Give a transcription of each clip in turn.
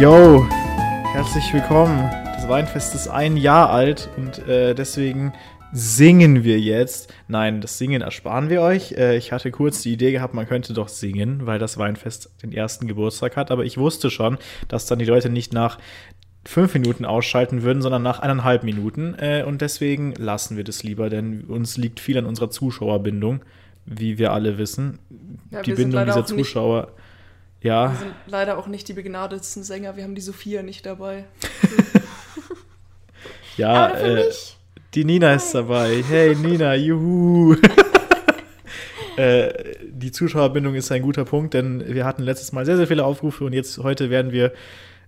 Yo, herzlich willkommen. Das Weinfest ist ein Jahr alt und äh, deswegen singen wir jetzt. Nein, das Singen ersparen wir euch. Äh, ich hatte kurz die Idee gehabt, man könnte doch singen, weil das Weinfest den ersten Geburtstag hat. Aber ich wusste schon, dass dann die Leute nicht nach fünf Minuten ausschalten würden, sondern nach eineinhalb Minuten. Äh, und deswegen lassen wir das lieber, denn uns liegt viel an unserer Zuschauerbindung, wie wir alle wissen. Ja, die wir Bindung dieser Zuschauer. Ja, Wir sind leider auch nicht die begnadetsten Sänger. Wir haben die Sophia nicht dabei. ja. Äh, mich. Die Nina ist dabei. Hey Nina, juhu. äh, die Zuschauerbindung ist ein guter Punkt, denn wir hatten letztes Mal sehr, sehr viele Aufrufe und jetzt heute werden wir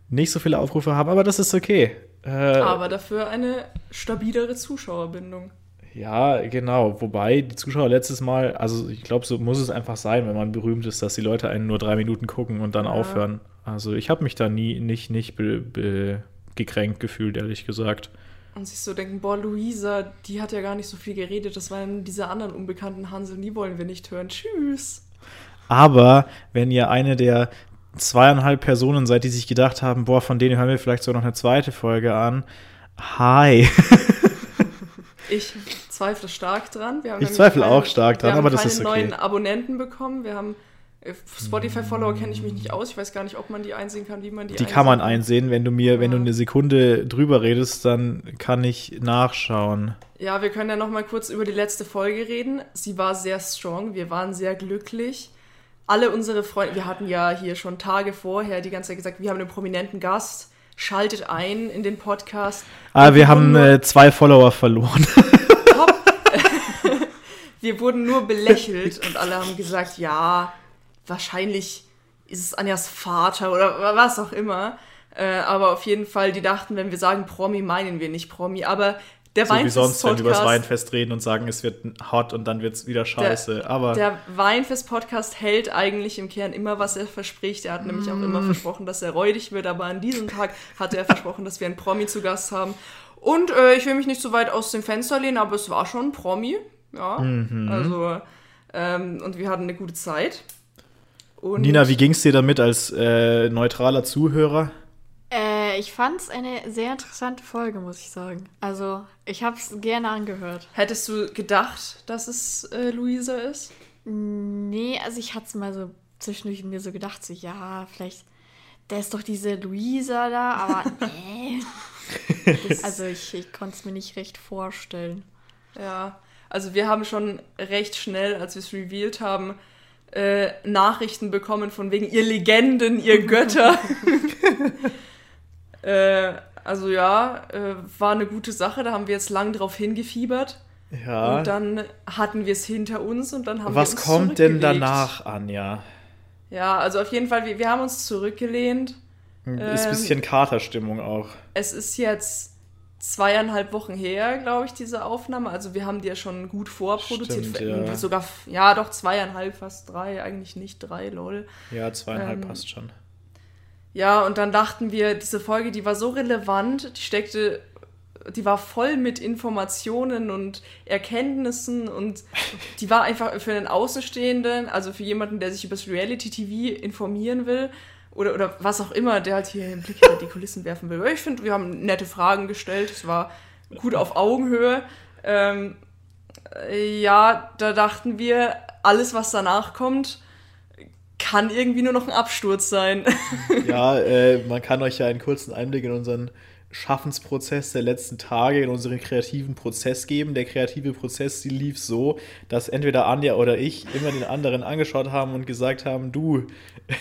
nicht so viele Aufrufe haben, aber das ist okay. Äh, Aber dafür eine stabilere Zuschauerbindung. Ja, genau. Wobei die Zuschauer letztes Mal, also ich glaube, so muss es einfach sein, wenn man berühmt ist, dass die Leute einen nur drei Minuten gucken und dann Ja. aufhören. Also ich habe mich da nie nicht, nicht be, be, gekränkt gefühlt, ehrlich gesagt. Und sich so denken, boah, Luisa, die hat ja gar nicht so viel geredet. Das waren diese anderen unbekannten Hansel, die wollen wir nicht hören. Tschüss. Aber wenn ihr eine der zweieinhalb Personen seid, die sich gedacht haben, boah, von denen hören wir vielleicht so noch eine zweite Folge an. Hi. Ich zweifle stark dran. Wir haben Ich zweifle keine- auch stark dran, wir haben aber das keine ist okay. neuen Abonnenten bekommen. Wir haben äh, Spotify-Follower kenne ich mich nicht aus. Ich weiß gar nicht, ob man die einsehen kann, wie man die Die kann man einsehen. Wenn du mir, wenn du Ja. eine Sekunde drüber redest, dann kann ich nachschauen. Ja, wir können ja noch mal kurz über die letzte Folge reden. Sie war sehr strong, wir waren sehr glücklich. Alle unsere Freunde, wir hatten ja hier schon Tage vorher die ganze Zeit gesagt, wir haben einen prominenten Gast, schaltet ein in den Podcast. Ah, wir haben äh, zwei Follower verloren. wir wurden nur belächelt und alle haben gesagt, ja, wahrscheinlich ist es Anjas Vater oder was auch immer. Äh, aber auf jeden Fall, die dachten, wenn wir sagen Promi, meinen wir nicht Promi. Aber der so wie sonst, wenn wir über das Weinfest reden und sagen, es wird hot und dann wird es wieder scheiße. aber Der Weinfest-Podcast hält eigentlich im Kern immer, was er verspricht. Er hat nämlich auch Mm. immer versprochen, dass er räudig wird, aber an diesem Tag hat er versprochen, dass wir einen Promi zu Gast haben. Und äh, ich will mich nicht so weit aus dem Fenster lehnen, aber es war schon ein Promi. Ja, Mhm. also, ähm, und wir hatten eine gute Zeit. Und Nina, wie ging es dir damit als äh, neutraler Zuhörer? Äh, ich fand es eine sehr interessante Folge, muss ich sagen. Also, ich habe es gerne angehört. hättest du gedacht, dass es äh, Luisa ist? Nee, also ich hatte es mal so zwischendurch mir so gedacht, so, ja, vielleicht, der ist doch diese Luisa da, aber nee. also ich, ich konnte es mir nicht recht vorstellen. Ja, also wir haben schon recht schnell, als wir es revealed haben, äh, Nachrichten bekommen von wegen ihr Legenden, ihr Götter. äh, also ja, äh, war eine gute Sache, da haben wir jetzt lang drauf hingefiebert. Ja. Und dann hatten wir es hinter uns und dann haben Was wir uns kommt denn danach, Anja? Ja, also auf jeden Fall, wir, wir haben uns zurückgelehnt. Ist ein Ähm, bisschen Katerstimmung auch. Es ist jetzt zweieinhalb Wochen her, glaube ich, diese Aufnahme. Also wir haben die ja schon gut vorproduziert. Stimmt, ja. Sogar, ja, doch zweieinhalb, fast drei, eigentlich nicht drei, lol. Ja, zweieinhalb ähm, passt schon. Ja, und dann dachten wir, diese Folge, die war so relevant, die steckte, die war voll mit Informationen und Erkenntnissen und die war einfach für einen Außenstehenden, also für jemanden, der sich über das Reality-TV informieren will oder, oder was auch immer, der halt hier einen Blick hinter die Kulissen werfen will. Ich finde, wir haben nette Fragen gestellt, es war gut auf Augenhöhe. Ähm, äh, ja, da dachten wir, alles, was danach kommt, kann irgendwie nur noch ein Absturz sein. Ja, äh, man kann euch ja einen kurzen Einblick in unseren Schaffensprozess der letzten Tage, in unseren kreativen Prozess geben. Der kreative Prozess, die lief so, dass entweder Anja oder ich immer den anderen angeschaut haben und gesagt haben, du,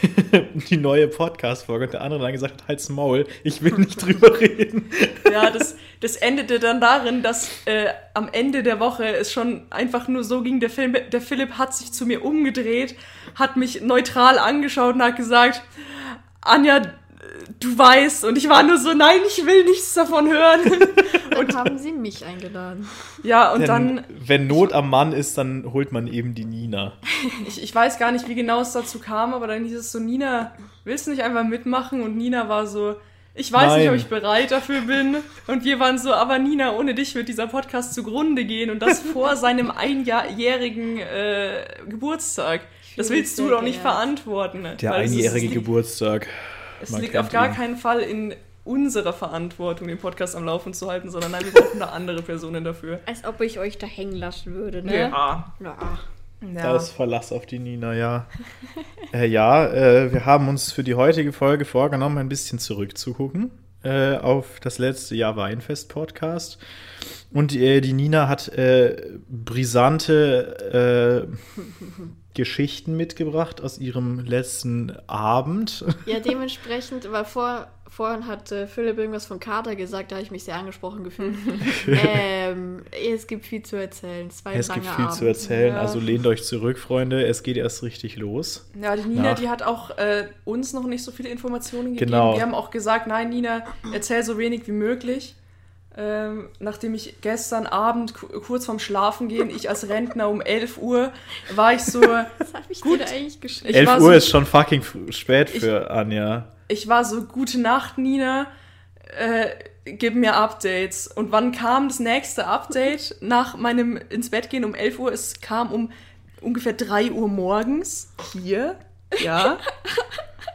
die neue Podcast-Folge. Und der andere dann gesagt hat, halt's Maul, ich will nicht drüber reden. Ja, das, das endete dann darin, dass äh, am Ende der Woche es schon einfach nur so ging, der, Film, der Philipp hat sich zu mir umgedreht, hat mich neutral angeschaut und hat gesagt, Anja, du weißt. Und ich war nur so, nein, ich will nichts davon hören. Dann haben sie mich eingeladen. ja, und Denn dann, wenn Not am Mann ist, dann holt man eben die Nina. ich, ich weiß gar nicht, wie genau es dazu kam, aber dann hieß es so, Nina, willst du nicht einfach mitmachen? Und Nina war so, ich weiß nicht, ob Nein. ich bereit dafür bin. Und wir waren so, aber Nina, ohne dich wird dieser Podcast zugrunde gehen und das vor seinem einjährigen äh, Geburtstag. Das willst du doch nicht verantworten. Der Weil es ist- einjährige Geburtstag. Es Man liegt auf gar ihn. keinen Fall in unserer Verantwortung, den Podcast am Laufen zu halten, sondern nein, wir brauchen da andere Personen dafür. Als ob ich euch da hängen lassen würde, ne? Ja. Ja. Da ja. ist Verlass auf die Nina, ja. äh, ja, äh, wir haben uns für die heutige Folge vorgenommen, ein bisschen zurückzugucken äh, auf das letzte Jahr Weinfest-Podcast. Und äh, die Nina hat äh, brisante äh, Geschichten mitgebracht aus ihrem letzten Abend. Ja, dementsprechend, weil vor, vorhin hat äh, Philipp irgendwas von Kater gesagt, da habe ich mich sehr angesprochen gefühlt. ähm, es gibt viel zu erzählen. Ein Es gibt viel Abend. zu erzählen, Ja. also lehnt euch zurück, Freunde. Es geht erst richtig los. Ja, die Nina, Ja. die hat auch äh, uns noch nicht so viele Informationen gegeben. Genau. Wir haben auch gesagt, nein, Nina, erzähl so wenig wie möglich. Ähm, nachdem ich gestern Abend ku- kurz vorm Schlafen gehen, ich als Rentner um 11 Uhr, war ich so, Was habe ich Gut. dir da eigentlich geschrieben? Ich 11 war Uhr so- ist schon fucking spät Ich- für Anja. ich war so, gute Nacht, Nina, äh, gib mir Updates. Und wann kam das nächste Update? Nach meinem ins Bett gehen um 11 Uhr, es kam um ungefähr 3 Uhr morgens. Hier, ja.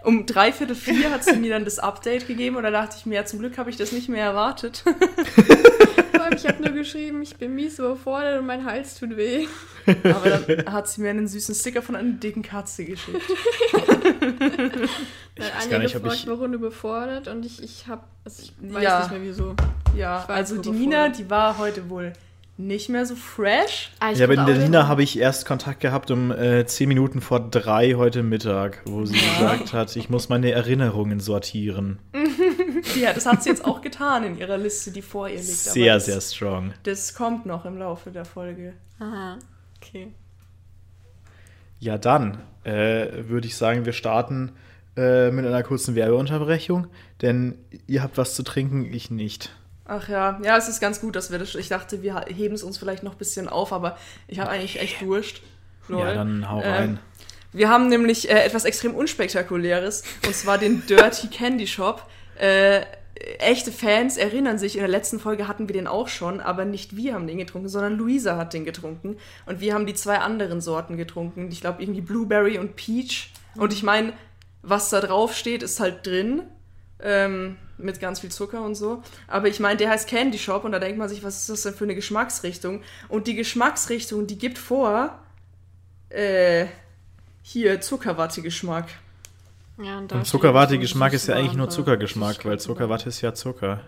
Um dreiviertel vier hat sie mir dann das Update gegeben und da dachte ich mir, ja, zum Glück habe ich das nicht mehr erwartet. Vor allem, ich habe nur geschrieben, ich bin mies überfordert und mein Hals tut weh. Aber dann hat sie mir einen süßen Sticker von einer dicken Katze geschickt. Dann weiß Anja gar nicht, ob gefragt, ich- warum du überfordert und ich, ich habe, also ich weiß Ja. nicht mehr wieso. Ja, Ich also die. Nina, die war heute wohl nicht mehr so fresh. Ah, ich Ja, aber in Nina habe ich erst Kontakt gehabt um äh, 10 Minuten vor drei heute Mittag, wo sie gesagt hat, ich muss meine Erinnerungen sortieren. Ja, das hat sie jetzt auch getan in ihrer Liste, die vor ihr liegt. Sehr, aber das, sehr strong. Das kommt noch im Laufe der Folge. Aha, okay. Ja, dann äh, würde ich sagen, wir starten äh, mit einer kurzen Werbeunterbrechung, denn ihr habt was zu trinken, ich nicht. Ach ja, ja, es ist ganz gut, dass wir das. Ich dachte, wir heben es uns vielleicht noch ein bisschen auf, aber ich habe eigentlich echt Durst. Lol. Ja, dann hau Ähm, rein. Wir haben nämlich äh, etwas extrem unspektakuläres, und zwar den Dirty Candy Shop. Äh, echte Fans erinnern sich, in der letzten Folge hatten wir den auch schon, aber nicht wir haben den getrunken, sondern Luisa hat den getrunken. Und wir haben die zwei anderen Sorten getrunken. Ich glaube irgendwie Blueberry und Peach. Und ich meine, was da drauf steht, ist halt drin. Ähm, mit ganz viel Zucker und so. Aber ich meine, der heißt Candy Shop und da denkt man sich, was ist das denn für eine Geschmacksrichtung? Und die Geschmacksrichtung, die gibt vor, äh, hier Zuckerwatte-Geschmack. Ja, und Und Zuckerwatte-Geschmack ist ja eigentlich nur Zuckergeschmack, weil Zuckerwatte ist ja Zucker.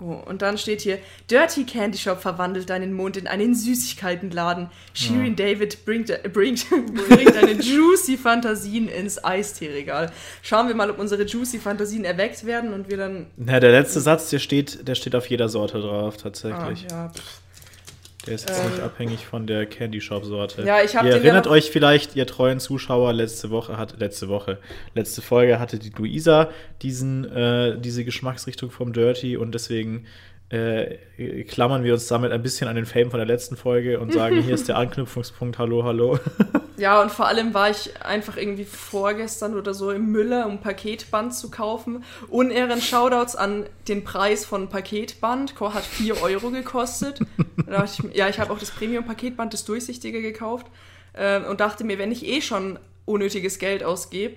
Oh, und dann steht hier, Dirty Candy Shop verwandelt deinen Mund in einen Süßigkeitenladen. Shirin David bringt, äh, bringt, bringt deine juicy Fantasien ins Eistee-Regal. Schauen wir mal, ob unsere juicy Fantasien erweckt werden und wir dann... Na, der letzte Satz, der steht, der steht auf jeder Sorte drauf, Ah, tatsächlich. ja, pff. Der ist jetzt nicht abhängig von der Candy Shop Sorte. Ja, ich hab Ihr ja erinnert noch- euch vielleicht, ihr treuen Zuschauer, letzte Woche hat letzte Woche, letzte Folge hatte die Luisa diesen äh, diese Geschmacksrichtung vom Dirty und deswegen äh, klammern wir uns damit ein bisschen an den Fame von der letzten Folge und sagen, hier ist der Anknüpfungspunkt, hallo, hallo. Ja, und vor allem war ich einfach irgendwie vorgestern oder so im Müller, um Paketband zu kaufen. Unehren Shoutouts an den Preis von Paketband. Hat 4 Euro gekostet. Ich, ja, ich habe auch das Premium-Paketband, das durchsichtige, gekauft. Ähm, und dachte mir, wenn ich eh schon unnötiges Geld ausgebe,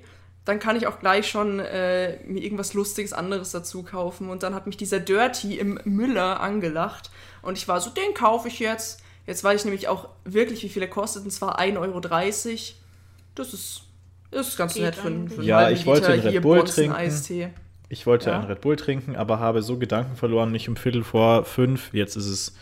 dann kann ich auch gleich schon äh, mir irgendwas Lustiges anderes dazu kaufen. Und dann hat mich dieser Dirty im Müller angelacht. Und ich war so, den kaufe ich jetzt. Jetzt weiß ich nämlich auch wirklich, wie viel er kostet. Und zwar 1,30 Euro. Das ist, das ist ganz Geht nett für, einen- für einen Ja, ich wollte Liter einen Red hier Bull Bonzen trinken. Eistee. Ich wollte Ja. einen Red Bull trinken, aber habe so Gedanken verloren, mich um Viertel vor fünf, jetzt ist es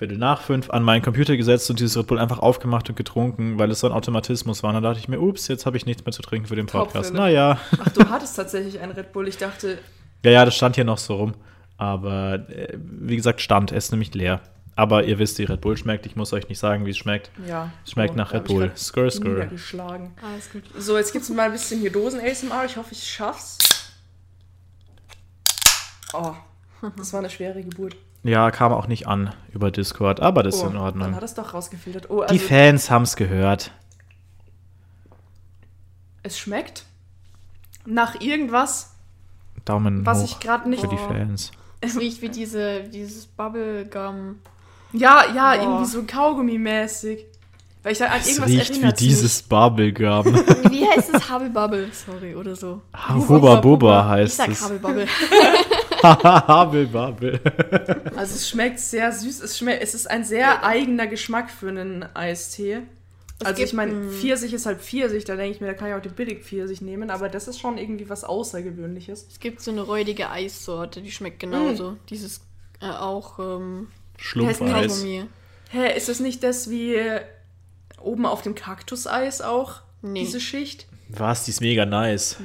Viertel nach fünf, an meinen Computer gesetzt und dieses Red Bull einfach aufgemacht und getrunken, weil es so ein Automatismus war. Und dann dachte ich mir, ups, jetzt habe ich nichts mehr zu trinken für den Podcast. Naja. Ach, du hattest tatsächlich einen Red Bull. Ich dachte, Ja, ja, das stand hier noch so rum. Aber äh, wie gesagt, stand, er ist nämlich leer. Aber ihr wisst, wie Red Bull schmeckt. Ich muss euch nicht sagen, wie es schmeckt. ja. Es schmeckt oh, nach Red Bull. grad Skr, skr. niedergeschlagen. Alles gut. So, jetzt gibt's mal ein bisschen hier Dosen-ASMR. Ich hoffe, ich schaff's. Oh, das war eine schwere Geburt. Ja, kam auch nicht an über Discord, aber das ist Oh, in Dann Ordnung. hat es doch rausgefiltert. Oh, Die also Fans haben es gehört. es schmeckt nach irgendwas, Daumen was hoch ich gerade nicht. für die Oh. Fans. Es riecht wie diese, dieses Bubblegum. Ja, ja, Boah. irgendwie so Kaugummi-mäßig. Weil ich da an Es irgendwas riecht wie erinnert dieses Bubblegum. Wie heißt es? Hubble Bubble, sorry, oder so. Hubba Bubba Ich heißt sag es. Hubble Bubble. Hubble Bubble. Also es schmeckt sehr süß. Es, schmeckt, es ist ein sehr eigener Geschmack für einen Eistee. Es also ich meine, ein- Pfirsich ist halt Pfirsich, da denke ich mir, da kann ich auch den billig Pfirsich nehmen, aber das ist schon irgendwie was Außergewöhnliches. Es gibt so eine räudige Eissorte, die schmeckt genauso. Dieses äh, auch ähm, Schlumpfeis. Hä, ist das nicht das wie oben auf dem Kaktuseis auch? Nee. Diese Schicht? Was, die ist mega nice.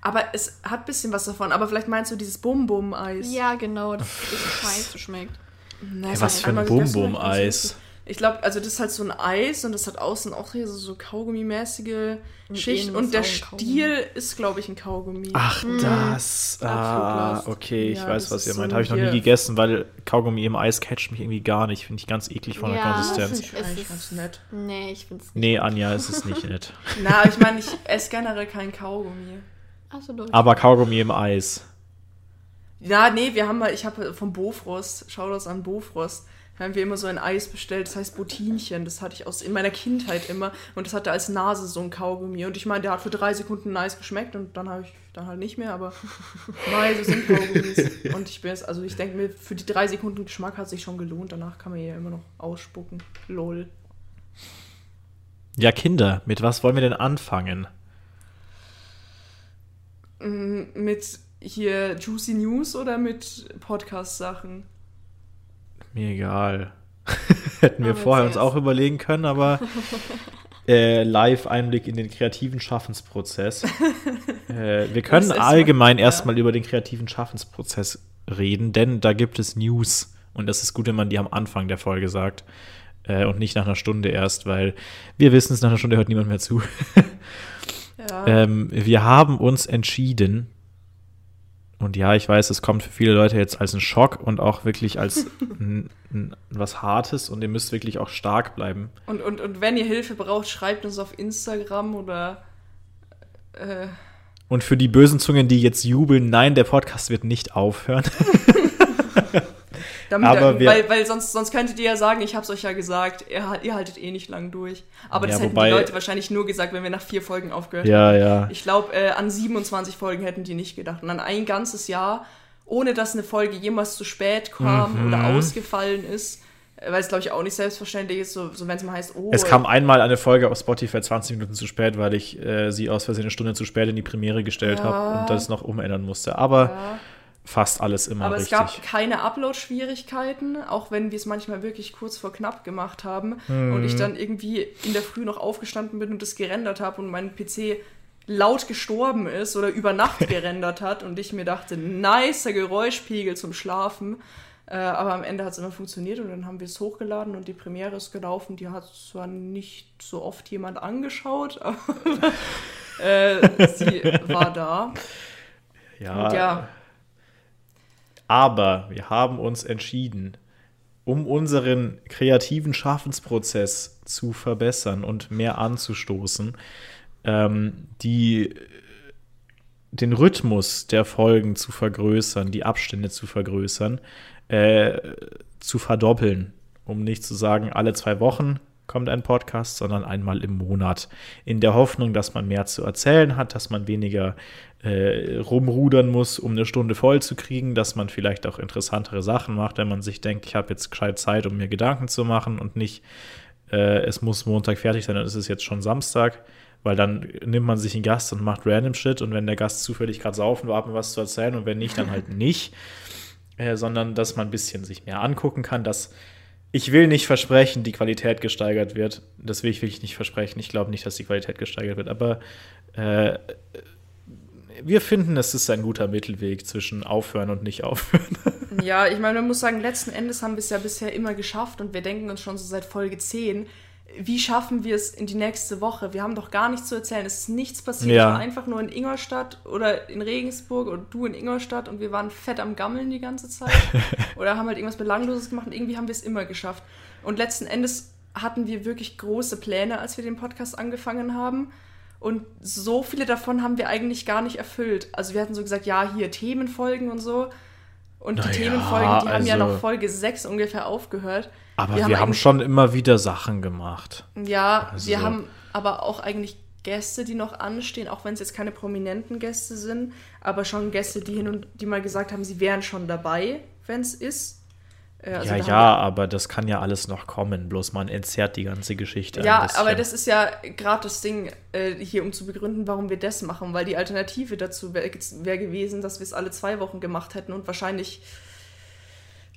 Aber es hat ein bisschen was davon. Aber vielleicht meinst du dieses Bum-Bum-Eis. Ja, genau, das ist scheiße schmeckt. Na, Ey, was für ein Bum-Bum-Eis. ich glaube, also das ist halt so ein Eis und das hat außen auch hier so, so Kaugummi-mäßige Schicht. Und der. Stiel ist, glaube ich, ein Kaugummi. Ach, das. Ah, okay, ich Ja, weiß, was ihr so meint. ein Habe ich noch nie gegessen, weil Kaugummi im Eis catcht mich irgendwie gar nicht. Finde ich ganz eklig von der Ja, Konsistenz. das ich eigentlich ist- ganz nett. Nee, ich find's nicht. Nee, Anja, es ist nicht nett. Na, ich meine, ich esse generell kein Kaugummi. Achso, doch. Aber Kaugummi im Eis. Ja, nee, wir haben mal, ich habe vom Bofrost, schau das an Bofrost, haben wir immer so ein Eis bestellt, das heißt Botinchen, das hatte ich aus in meiner Kindheit immer und das hatte als Nase so ein Kaugummi und ich meine, der hat für drei Sekunden nice geschmeckt und dann habe ich dann halt nicht mehr, aber nein, so sind Kaugummis und ich bin jetzt, also ich denke mir, für die drei Sekunden Geschmack hat sich schon gelohnt, danach kann man ja immer noch ausspucken, lol. Ja, Kinder, mit was wollen wir denn anfangen? Mm, Mit hier Juicy News oder mit Podcast-Sachen? Mir egal. Hätten wir Aber vorher uns auch überlegen können, aber äh, Live-Einblick in den kreativen Schaffensprozess. äh, wir können allgemein ja. erstmal über den kreativen Schaffensprozess reden, denn da gibt es News. Und das ist gut, wenn man die am Anfang der Folge sagt äh, und nicht nach einer Stunde erst, weil wir wissen es, nach einer Stunde hört niemand mehr zu. Ja. Ähm, wir haben uns entschieden, und ja, ich weiß, es kommt für viele Leute jetzt als ein Schock und auch wirklich als n, n, was Hartes und ihr müsst wirklich auch stark bleiben. Und, und, und wenn ihr Hilfe braucht, schreibt uns auf Instagram oder äh, Und für die bösen Zungen, die jetzt jubeln, nein, der Podcast wird nicht aufhören. damit, Aber wir- weil, weil sonst, sonst könntet ihr ja sagen, ich hab's euch ja gesagt, ihr, ihr haltet eh nicht lang durch. Aber das Ja, hätten wobei- die Leute wahrscheinlich nur gesagt, wenn wir nach vier Folgen aufgehört hätten. ja, ja. Ich glaube, äh, an 27 Folgen hätten die nicht gedacht. Und an ein ganzes Jahr, ohne dass eine Folge jemals zu spät kam Mhm. oder ausgefallen ist, äh, weil es, glaube ich, auch nicht selbstverständlich ist, so, so wenn es mal heißt, oh, Es kam einmal eine Folge auf Spotify 20 Minuten zu spät, weil ich äh, sie aus Versehen eine Stunde zu spät in die Premiere gestellt Ja. habe und das noch umändern musste. Aber ja. Fast alles immer Aber es richtig. gab keine Upload-Schwierigkeiten, auch wenn wir es manchmal wirklich kurz vor knapp gemacht haben und Mhm. ich dann irgendwie in der Früh noch aufgestanden bin und das gerendert habe und mein PC laut gestorben ist oder über Nacht gerendert hat und ich mir dachte, nicer Geräuschpegel zum Schlafen. Äh, aber am Ende hat es immer funktioniert und dann haben wir es hochgeladen und die Premiere ist gelaufen. Die hat zwar nicht so oft jemand angeschaut, aber äh, sie war da. ja, Und ja, Aber wir haben uns entschieden, um unseren kreativen Schaffensprozess zu verbessern und mehr anzustoßen, ähm, die, den Rhythmus der Folgen zu vergrößern, die Abstände zu vergrößern, äh, zu verdoppeln, um nicht zu sagen, alle zwei Wochen kommt ein Podcast, sondern einmal im Monat. In der Hoffnung, dass man mehr zu erzählen hat, dass man weniger äh, rumrudern muss, um eine Stunde voll zu kriegen, dass man vielleicht auch interessantere Sachen macht, wenn man sich denkt, ich habe jetzt gescheit Zeit, um mir Gedanken zu machen und nicht, äh, es muss Montag fertig sein, dann ist es jetzt schon Samstag, weil dann nimmt man sich einen Gast und macht random Shit und wenn der Gast zufällig gerade saufen war, hat man was zu erzählen und wenn nicht, dann halt nicht, äh, sondern dass man ein bisschen sich mehr angucken kann, dass ich will nicht versprechen, die Qualität gesteigert wird. Das will ich wirklich nicht versprechen. Ich glaube nicht, dass die Qualität gesteigert wird. Aber äh, wir finden, es ist ein guter Mittelweg zwischen aufhören und nicht aufhören. Ja, ich meine, man muss sagen, letzten Endes haben wir es ja bisher immer geschafft und wir denken uns schon so seit Folge 10, wie schaffen wir es in die nächste Woche? Wir haben doch gar nichts zu erzählen. Es ist nichts passiert. Ja. Ich war einfach nur in Ingolstadt oder in Regensburg und du in Ingolstadt und wir waren fett am Gammeln die ganze Zeit. oder haben halt irgendwas Belangloses gemacht und irgendwie haben wir es immer geschafft. Und letzten Endes hatten wir wirklich große Pläne, als wir den Podcast angefangen haben. Und so viele davon haben wir eigentlich gar nicht erfüllt. Also wir hatten so gesagt, ja, hier Themenfolgen und so. Und die Naja, Themenfolgen, die haben ja also- noch Folge 6 ungefähr aufgehört. Aber wir, haben, eigentlich- schon immer wieder Sachen gemacht. Ja, Also- wir haben aber auch eigentlich Gäste, die noch anstehen, auch wenn es jetzt keine prominenten Gäste sind, aber schon Gäste, die hin und die mal gesagt haben, sie wären schon dabei, wenn es ist. Äh, also ja, ja, haben aber das kann ja alles noch kommen. Bloß man entzerrt die ganze Geschichte. ja, aber das ist ja gerade das Ding äh, hier, um zu begründen, warum wir das machen, weil die Alternative dazu wäre wär gewesen, dass wir es alle zwei Wochen gemacht hätten und wahrscheinlich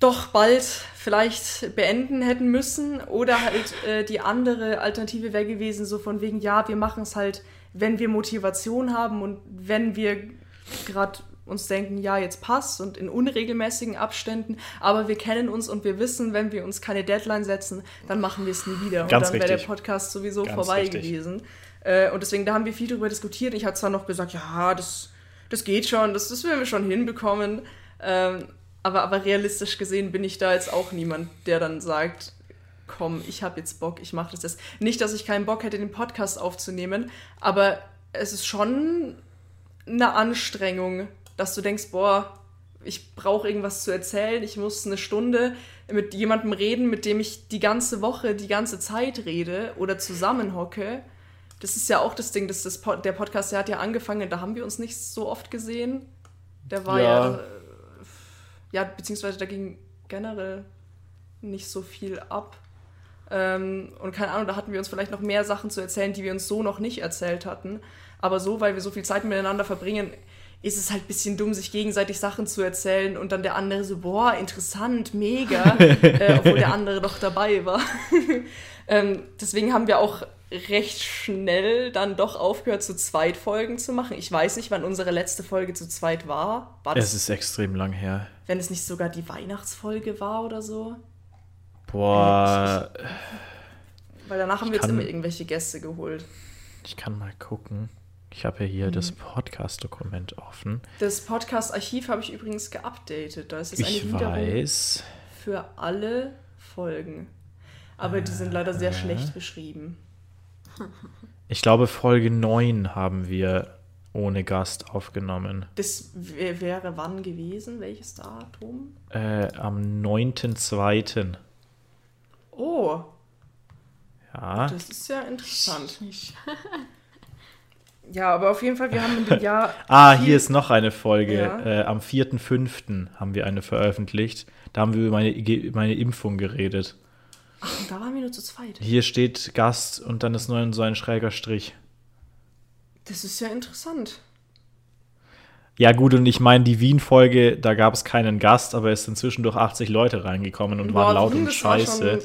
doch bald vielleicht beenden hätten müssen. Oder halt äh, die andere Alternative wäre gewesen, so von wegen, ja, wir machen es halt, wenn wir Motivation haben und wenn wir gerade uns denken, ja, jetzt passt und in unregelmäßigen Abständen, aber wir kennen uns und wir wissen, wenn wir uns keine Deadline setzen, dann machen wir es nie wieder. Ganz und dann wäre der. Podcast sowieso Ganz vorbei richtig. gewesen. Äh, und deswegen, da haben wir viel drüber diskutiert. Ich habe zwar noch gesagt, ja, das, das geht schon, das, das werden wir schon hinbekommen. Ähm, aber, aber realistisch gesehen bin ich da jetzt auch niemand, der dann sagt, komm, ich habe jetzt Bock, ich mache das jetzt. Nicht, dass ich keinen Bock hätte, den Podcast aufzunehmen, aber es ist schon eine Anstrengung, dass du denkst, boah, ich brauche irgendwas zu erzählen, ich muss eine Stunde mit jemandem reden, mit dem ich die ganze Woche, die ganze Zeit rede oder zusammenhocke. Das ist ja auch das Ding, dass das Pod der Podcast, der hat ja angefangen, da haben wir uns nicht so oft gesehen. Der war ja, Ja. Ja, beziehungsweise da ging generell nicht so viel ab. Ähm, und keine Ahnung, da hatten wir uns vielleicht noch mehr Sachen zu erzählen, die wir uns so noch nicht erzählt hatten. Aber so, weil wir so viel Zeit miteinander verbringen, ist es halt ein bisschen dumm, sich gegenseitig Sachen zu erzählen und dann der andere so, boah, interessant, mega, äh, obwohl der andere doch dabei war. ähm, deswegen haben wir auch recht schnell dann doch aufgehört, zu zweit Folgen zu machen. Ich weiß nicht, wann unsere letzte Folge zu zweit war. War es das, ist extrem lang her. wenn es nicht sogar die Weihnachtsfolge war oder so? Boah, Weil danach haben wir jetzt kann- immer irgendwelche Gäste geholt. ich kann mal gucken. Ich habe ja hier Mhm. das Podcast-Dokument offen. Das Podcast-Archiv habe ich übrigens geupdatet. Da ist jetzt eine Ich weiß. für alle Folgen. Aber die sind leider Äh. sehr schlecht beschrieben. Ich glaube, Folge 9 haben wir ohne Gast aufgenommen. Das wär- wäre wann gewesen? Welches Datum? Äh, am 9.2. Oh, Ja. das ist ja interessant. Ja, aber auf jeden Fall, wir haben in dem Jahr. Ah, hier ist noch eine Folge. Ja. Äh, am 4.5. haben wir eine veröffentlicht. Da haben wir über meine, meine Impfung geredet. Ach, und da waren wir nur zu zweit. Hier steht Gast und dann ist nur so ein schräger Strich. Das ist ja interessant. Ja, gut, und ich meine, die Wien-Folge, da gab es keinen Gast, aber es sind zwischendurch 80 Leute reingekommen und waren Boah, laut Wien, und scheiße.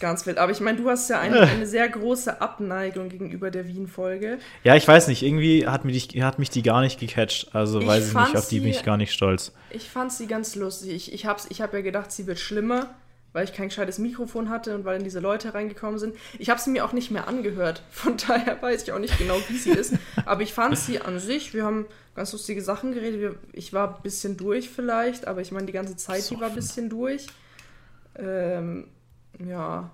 Ganz wild. Aber ich meine, du hast ja eine, eine sehr große Abneigung gegenüber der Wien-Folge. Ja, ich weiß nicht, irgendwie hat mich, die, hat mich die gar nicht gecatcht. Also Ich weiß ich nicht, auf die bin ich gar nicht stolz. Ich fand sie ganz lustig. Ich, ich habe ich hab ja gedacht, sie wird schlimmer, weil ich kein gescheites Mikrofon hatte und weil dann diese Leute reingekommen sind. Ich habe sie mir auch nicht mehr angehört. Von daher weiß ich auch nicht genau, wie sie ist. Aber ich fand sie an sich, wir haben ganz lustige Sachen geredet. Ich war ein bisschen durch vielleicht, aber ich meine, die ganze Zeit, die war ein bisschen durch. Ähm, ja.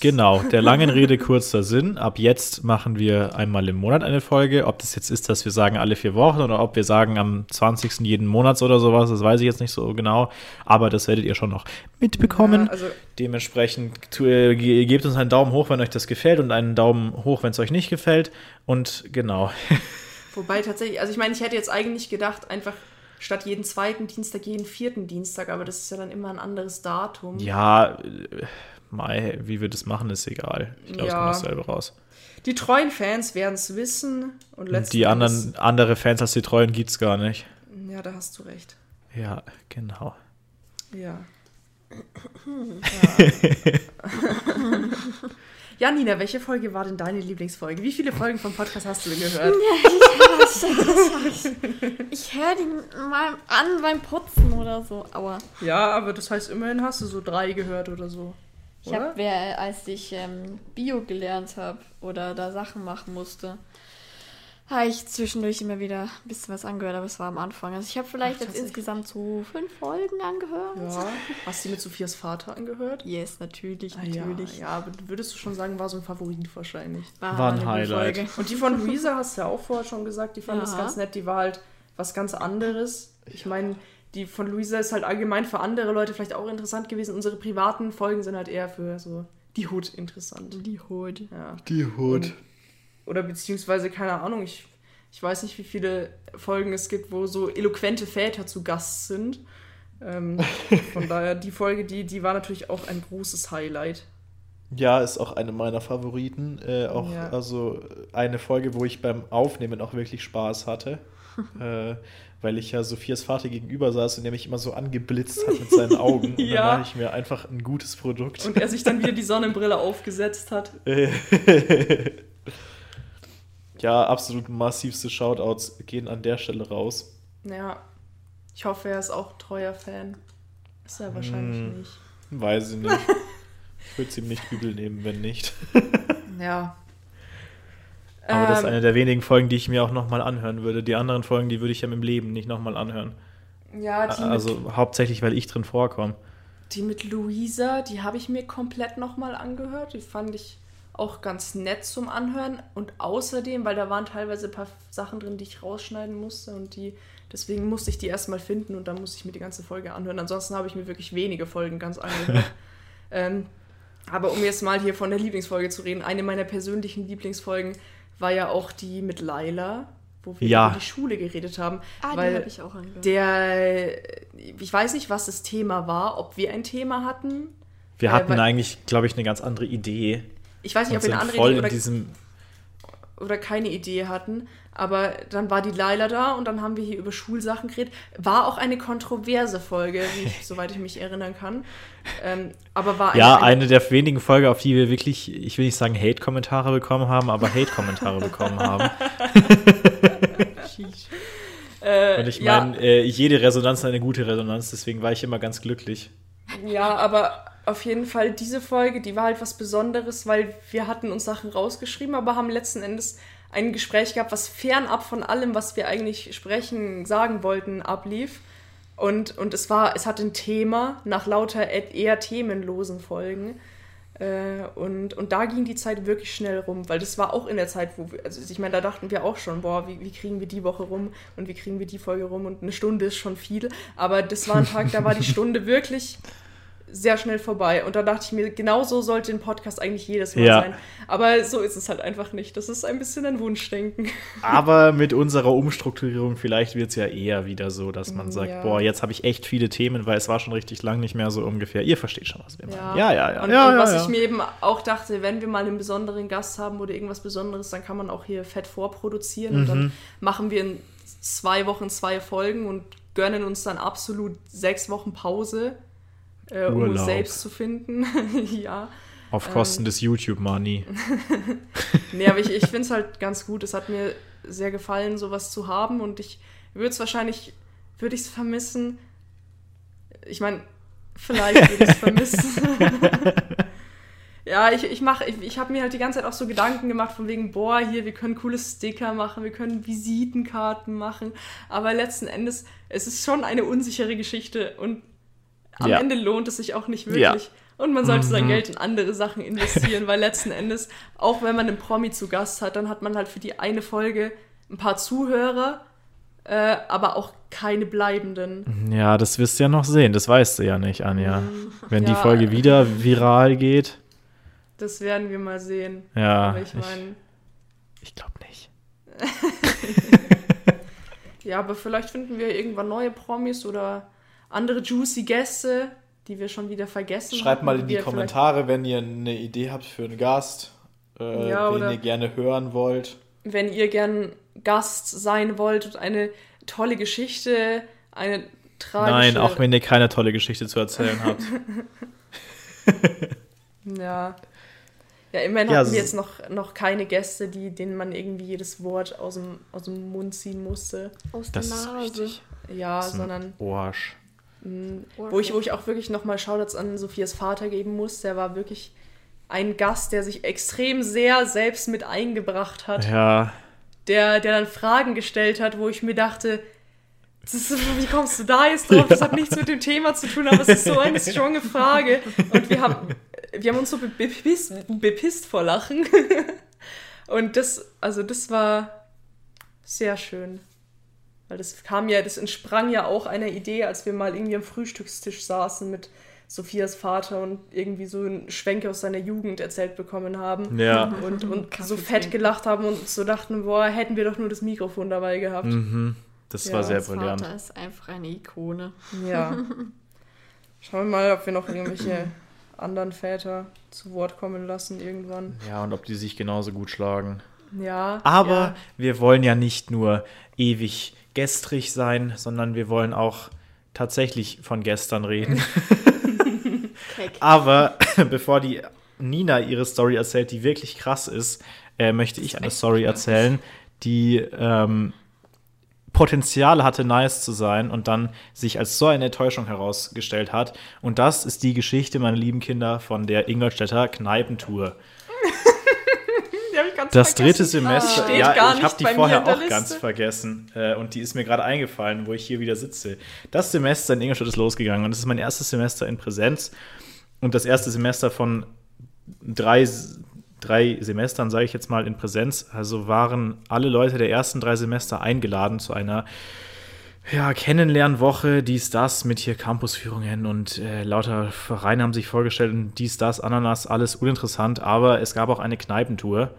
Genau, der langen Rede kurzer Sinn. Ab jetzt machen wir einmal im Monat eine Folge. Ob das jetzt ist, dass wir sagen alle vier Wochen oder ob wir sagen am 20. jeden Monats oder sowas, das weiß ich jetzt nicht so genau. Aber das werdet ihr schon noch mitbekommen. Ja, also Dementsprechend äh, ge- gebt uns einen Daumen hoch, wenn euch das gefällt und einen Daumen hoch, wenn es euch nicht gefällt. Und genau. Wobei tatsächlich, also ich meine, ich hätte jetzt eigentlich gedacht, einfach statt jeden zweiten Dienstag jeden vierten Dienstag, aber das ist ja dann immer ein anderes Datum. Ja, äh, Mai, wie wir das machen, ist egal. Ich glaube, es Ja. kommt dasselbe raus. Die treuen Fans werden es wissen und Die anderen andere Fans als die Treuen gibt es gar nicht. Ja, da hast du recht. Ja, genau. Ja. Ja, Nina, welche Folge war denn deine Lieblingsfolge? Wie viele Folgen vom Podcast hast du denn gehört? Ich höre die mal an beim Putzen oder so. Aber Ja, aber das heißt, immerhin hast du so drei gehört oder so. Ich habe, als ich ähm, Bio gelernt habe oder da Sachen machen musste, habe ich zwischendurch immer wieder ein bisschen was angehört, aber es war am Anfang. Also ich habe vielleicht Ach, jetzt insgesamt so fünf Folgen angehört. Ja. Hast du mit Sophias Vater angehört? Yes, natürlich, Ah, ja, natürlich. ja, aber würdest du schon sagen, war so ein Favorit wahrscheinlich. War ein eine gute Highlight. Folge. Und die von Luisa hast du ja auch vorher schon gesagt, die fand das Ja. ganz nett. Die war halt was ganz anderes. Ich meine, die von Luisa ist halt allgemein für andere Leute vielleicht auch interessant gewesen. Unsere privaten Folgen sind halt eher für so die Hood interessant. Die Hood. Ja. Die Hood. Oder beziehungsweise, keine Ahnung, ich, ich weiß nicht, wie viele Folgen es gibt, wo so eloquente Väter zu Gast sind. Ähm, von daher, die Folge, die, die war natürlich auch ein großes Highlight. Ja, ist auch eine meiner Favoriten. Äh, auch Ja. also eine Folge, wo ich beim Aufnehmen auch wirklich Spaß hatte. äh, weil ich ja Sophias Vater gegenüber saß und der mich immer so angeblitzt hat mit seinen Augen. Und Ja. dann dachte ich mir einfach ein gutes Produkt. Und er sich dann wieder die Sonnenbrille aufgesetzt hat. ja, absolut massivste Shoutouts gehen an der Stelle raus. Ja, ich hoffe, er ist auch ein treuer Fan. Ist er wahrscheinlich Hm. nicht. Weiß ich nicht. ich würde es ihm nicht übel nehmen, wenn nicht. Ja. Aber das ist Ähm, eine der wenigen Folgen, die ich mir auch nochmal anhören würde. Die anderen Folgen, die würde ich ja im Leben nicht nochmal anhören. Ja, die, mit, Also hauptsächlich, weil ich drin vorkomme. die mit Luisa, die habe ich mir komplett nochmal angehört. Die fand ich auch ganz nett zum Anhören. Und außerdem, weil da waren teilweise ein paar Sachen drin, die ich rausschneiden musste und die, deswegen musste ich die erstmal finden und dann musste ich mir die ganze Folge anhören. Ansonsten habe ich mir wirklich wenige Folgen ganz angehört. ähm, aber um jetzt mal hier von der Lieblingsfolge zu reden, eine meiner persönlichen Lieblingsfolgen war ja auch die mit Laila, wo wir Ja. über die Schule geredet haben. Ah, die weil habe ich auch angehört. der, ich weiß nicht, was das Thema war, ob wir ein Thema hatten. Wir Äh, hatten weil- eigentlich, glaube ich, eine ganz andere Idee. Ich weiß nicht, ob wir eine andere Idee in oder, diesem. oder keine Idee hatten. Aber dann war die Laila da und dann haben wir hier über Schulsachen geredet. War auch eine kontroverse Folge, ich, soweit ich mich erinnern kann. Ähm, aber war Ja, eine, eine der wenigen Folgen, auf die wir wirklich, ich will nicht sagen Hate-Kommentare bekommen haben, aber Hate-Kommentare bekommen haben. äh, Und ich ja, meine, äh, jede Resonanz ist eine gute Resonanz, deswegen war ich immer ganz glücklich. Ja, aber auf jeden Fall diese Folge, die war halt was Besonderes, weil wir hatten uns Sachen rausgeschrieben, aber haben letzten Endes ein Gespräch gehabt, was fernab von allem, was wir eigentlich sprechen, sagen wollten, ablief. Und, und es war, es hatte ein Thema nach lauter eher themenlosen Folgen. Äh, und, und da ging die Zeit wirklich schnell rum, weil das war auch in der Zeit, wo wir, also ich meine, da dachten wir auch schon, boah, wie, wie kriegen wir die Woche rum und wie kriegen wir die Folge rum und eine Stunde ist schon viel. Aber das war ein Tag, da war die Stunde wirklich sehr schnell vorbei. Und da dachte ich mir, genau so sollte ein Podcast eigentlich jedes Mal Ja. sein. Aber so ist es halt einfach nicht. Das ist ein bisschen ein Wunschdenken. Aber mit unserer Umstrukturierung, vielleicht wird es ja eher wieder so, dass man sagt, Ja. boah, jetzt habe ich echt viele Themen, weil es war schon richtig lang nicht mehr so ungefähr. Ihr versteht schon, was wir Ja, meinen. Ja, ja, ja. Und, ja, und was ich mir eben auch dachte, wenn wir mal einen besonderen Gast haben oder irgendwas Besonderes, dann kann man auch hier fett vorproduzieren und Mhm. dann machen wir in zwei Wochen zwei Folgen und gönnen uns dann absolut sechs Wochen Pause, äh, um Urlaub. selbst zu finden. ja. Auf Kosten des YouTube-Money. Nee, aber ich, ich finde es halt ganz gut. Es hat mir sehr gefallen, sowas zu haben und ich würde es wahrscheinlich, würde ich es vermissen. Ich meine, vielleicht würde ich es vermissen. ja, ich, ich mache, ich, ich habe mir halt die ganze Zeit auch so Gedanken gemacht von wegen, boah, hier, wir können coole Sticker machen, wir können Visitenkarten machen, aber letzten Endes, es ist schon eine unsichere Geschichte und am Ja. Ende lohnt es sich auch nicht Ja. wirklich. Und man sollte sein Mhm. Geld in andere Sachen investieren, weil letzten Endes, auch wenn man einen Promi zu Gast hat, dann hat man halt für die eine Folge ein paar Zuhörer, äh, aber auch keine bleibenden. Ja, das wirst du ja noch sehen. Das weißt du ja nicht, Anja. Wenn die Mhm. Ja. Folge wieder viral geht. Das werden wir mal sehen. Ja, aber ich ich, meine, ich glaube nicht. ja, aber vielleicht finden wir irgendwann neue Promis oder andere juicy Gäste, die wir schon wieder vergessen Schreibt hatten, mal in die Kommentare, wenn ihr eine Idee habt für einen Gast, äh, Ja, wen oder- ihr gerne hören wollt. wenn ihr gern Gast sein wollt und eine tolle Geschichte, eine tragische... Nein, auch wenn ihr keine tolle Geschichte zu erzählen habt. Ja. Ja, immerhin Ja, hatten wir jetzt noch, noch keine Gäste, die, denen man irgendwie jedes Wort aus dem, aus dem Mund ziehen musste. Aus Das der ist Nase. richtig. Ja, Das ist ein sondern Arsch. Mh, wo ich, wo ich auch wirklich nochmal Shoutouts an Sophias Vater geben muss. Der war wirklich ein Gast, der sich extrem sehr selbst mit eingebracht hat. Ja, Der, der dann Fragen gestellt hat, wo ich mir dachte, ist, wie kommst du da jetzt drauf? Das hat nichts mit dem Thema zu tun, aber es ist so eine stronge Frage. Und wir haben, wir haben uns so be- bepisst, bepisst vor Lachen. Und das, also das war sehr schön. Weil das kam ja, das entsprang ja auch einer Idee, als wir mal irgendwie am Frühstückstisch saßen mit Sophias Vater und irgendwie so einen Schwenk aus seiner Jugend erzählt bekommen haben. Ja. Und, und Kaffee so fett trinken. gelacht haben und so dachten, boah, hätten wir doch nur das Mikrofon dabei gehabt. Mhm. Das Ja, war sehr brillant. Vater ist einfach eine Ikone. Ja. Schauen wir mal, ob wir noch irgendwelche anderen Väter zu Wort kommen lassen irgendwann. Ja, und ob die sich genauso gut schlagen. Ja. Aber ja. wir wollen ja nicht nur ewig gestrig sein, sondern wir wollen auch tatsächlich von gestern reden. Aber bevor die Nina ihre Story erzählt, die wirklich krass ist, äh, möchte ich eine Story erzählen, die ähm, Potenzial hatte, nice zu sein und dann sich als so eine Enttäuschung herausgestellt hat. Und das ist die Geschichte, meine lieben Kinder, von der Ingolstädter Kneipentour. Ganz Das vergessen. dritte Semester, Steht ja, ich habe die vorher auch ganz Liste. vergessen äh, und die ist mir gerade eingefallen, wo ich hier wieder sitze. Das Semester in Ingolstadt ist losgegangen und das ist mein erstes Semester in Präsenz und das erste Semester von drei, drei Semestern, sage ich jetzt mal, in Präsenz. Also waren alle Leute der ersten drei Semester eingeladen zu einer ja, Kennenlernwoche, dies, das, mit hier Campusführungen und äh, lauter Vereine haben sich vorgestellt und dies, das, Ananas, alles uninteressant, aber es gab auch eine Kneipentour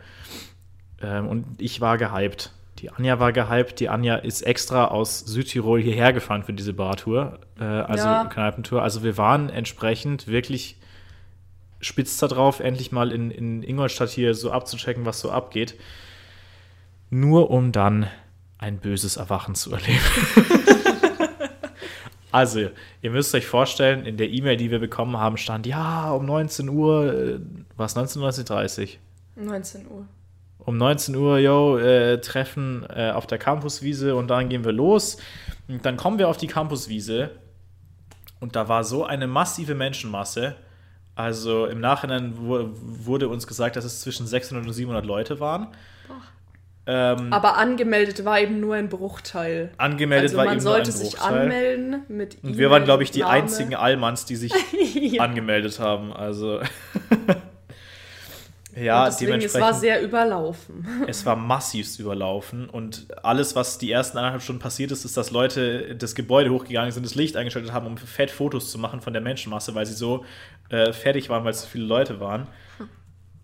ähm, und ich war gehypt. Die Anja war gehypt, die Anja ist extra aus Südtirol hierher gefahren für diese Bartour, äh, also Ja. Kneipentour. Also wir waren entsprechend wirklich spitz da drauf, endlich mal in, in Ingolstadt hier so abzuchecken, was so abgeht. Nur um dann ein böses Erwachen zu erleben. also, ihr müsst euch vorstellen, in der E-Mail, die wir bekommen haben, stand, ja, um 19 Uhr, äh, was, 19 Uhr, 19.30 19 Uhr. um 19 Uhr, yo, äh, Treffen äh, auf der Campuswiese und dann gehen wir los. Und dann kommen wir auf die Campuswiese und da war so eine massive Menschenmasse. Also im Nachhinein wu- wurde uns gesagt, dass es zwischen 600 und 700 Leute waren. Ähm, Aber angemeldet war eben nur ein Bruchteil. angemeldet also war man eben sollte nur ein sich Bruchteil. anmelden mit Und wir waren, glaube ich, die Name. einzigen Allmanns, die sich ja. angemeldet haben. Also Und ja, deswegen, es dementsprechend. war sehr überlaufen. Es war massivst überlaufen und alles, was die ersten eineinhalb Stunden passiert ist, ist, dass Leute das Gebäude hochgegangen sind, das Licht eingeschaltet haben, um fett Fotos zu machen von der Menschenmasse, weil sie so äh, fertig waren, weil es so viele Leute waren.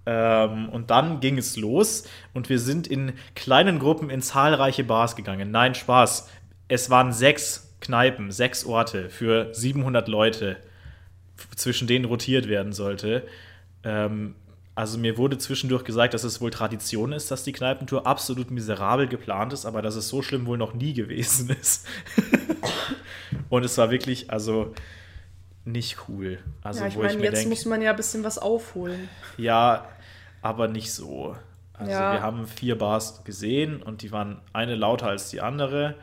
Ähm, und dann ging es los und wir sind in kleinen Gruppen in zahlreiche Bars gegangen. Nein, Spaß. Es waren sechs Kneipen, sechs Orte für 700 Leute, zwischen denen rotiert werden sollte. Ähm, also mir wurde zwischendurch gesagt, dass es wohl Tradition ist, dass die Kneipentour absolut miserabel geplant ist, aber dass es so schlimm wohl noch nie gewesen ist. Und es war wirklich, also nicht cool. Also ja, ich wo ich meine, mir jetzt denke, muss man ja ein bisschen was aufholen. ja, aber nicht so. Also Ja. wir haben vier Bars gesehen und die waren eine lauter als die andere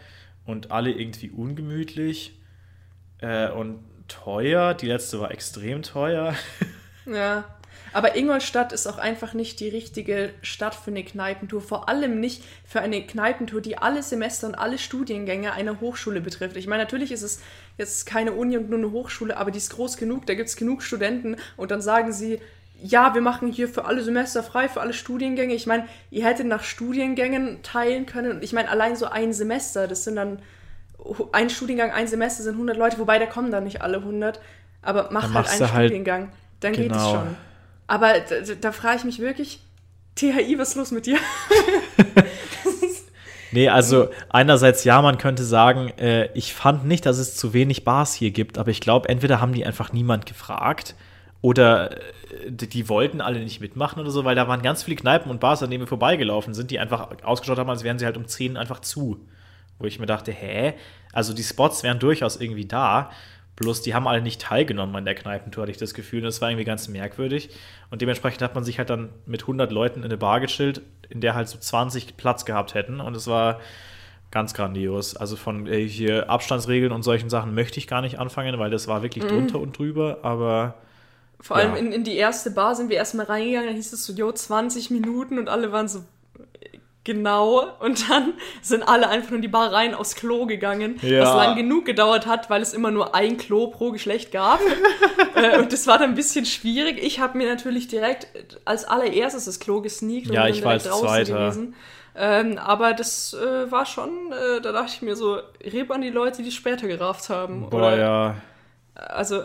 und alle irgendwie ungemütlich äh, und teuer. Die letzte war extrem teuer. Ja. Aber Ingolstadt ist auch einfach nicht die richtige Stadt für eine Kneipentour. Vor allem nicht für eine Kneipentour, die alle Semester und alle Studiengänge einer Hochschule betrifft. Ich meine, natürlich ist es jetzt keine Uni und nur eine Hochschule, aber die ist groß genug, da gibt es genug Studenten und dann sagen sie, ja, wir machen hier für alle Semester frei, für alle Studiengänge. Ich meine, ihr hättet nach Studiengängen teilen können. Und ich meine, allein so ein Semester, das sind dann ein Studiengang, ein Semester sind 100 Leute, wobei da kommen dann nicht alle 100. Aber mach Dann halt einen halt- Studiengang, dann geht es Genau. schon. Aber da, da, frage ich mich wirklich, THI, was ist los mit dir? Nee, also einerseits ja, man könnte sagen, äh, ich fand nicht, dass es zu wenig Bars hier gibt, aber ich glaube, entweder haben die einfach niemand gefragt oder äh, die, die wollten alle nicht mitmachen oder so, weil da waren ganz viele Kneipen und Bars, an denen wir vorbeigelaufen sind, die einfach ausgeschaut haben, als wären sie halt um 10 einfach zu. Wo ich mir dachte, hä? Also die Spots wären durchaus irgendwie da, bloß die haben alle nicht teilgenommen an der Kneipentour, hatte ich das Gefühl. Und das war irgendwie ganz merkwürdig. Und dementsprechend hat man sich halt dann mit 100 Leuten in eine Bar gechillt, in der halt so 20 Platz gehabt hätten. Und es war ganz grandios. Also von hier Abstandsregeln und solchen Sachen möchte ich gar nicht anfangen, weil das war wirklich drunter und drüber. Aber Vor allem Ja. in, in die erste Bar sind wir erstmal reingegangen, da hieß es so, jo, 20 Minuten und alle waren so, genau. Und dann sind alle einfach nur in die Bar rein aufs Klo gegangen, Ja. was lang genug gedauert hat, weil es immer nur ein Klo pro Geschlecht gab. äh, und das war dann ein bisschen schwierig. Ich habe mir natürlich direkt als allererstes das Klo gesneakt Ja, bin ich dann war direkt als Zweiter. gewesen. Ähm, aber das äh, war schon, äh, da dachte ich mir so, Reb an die Leute, die später gerafft haben. Boah, Oder, ja. Also,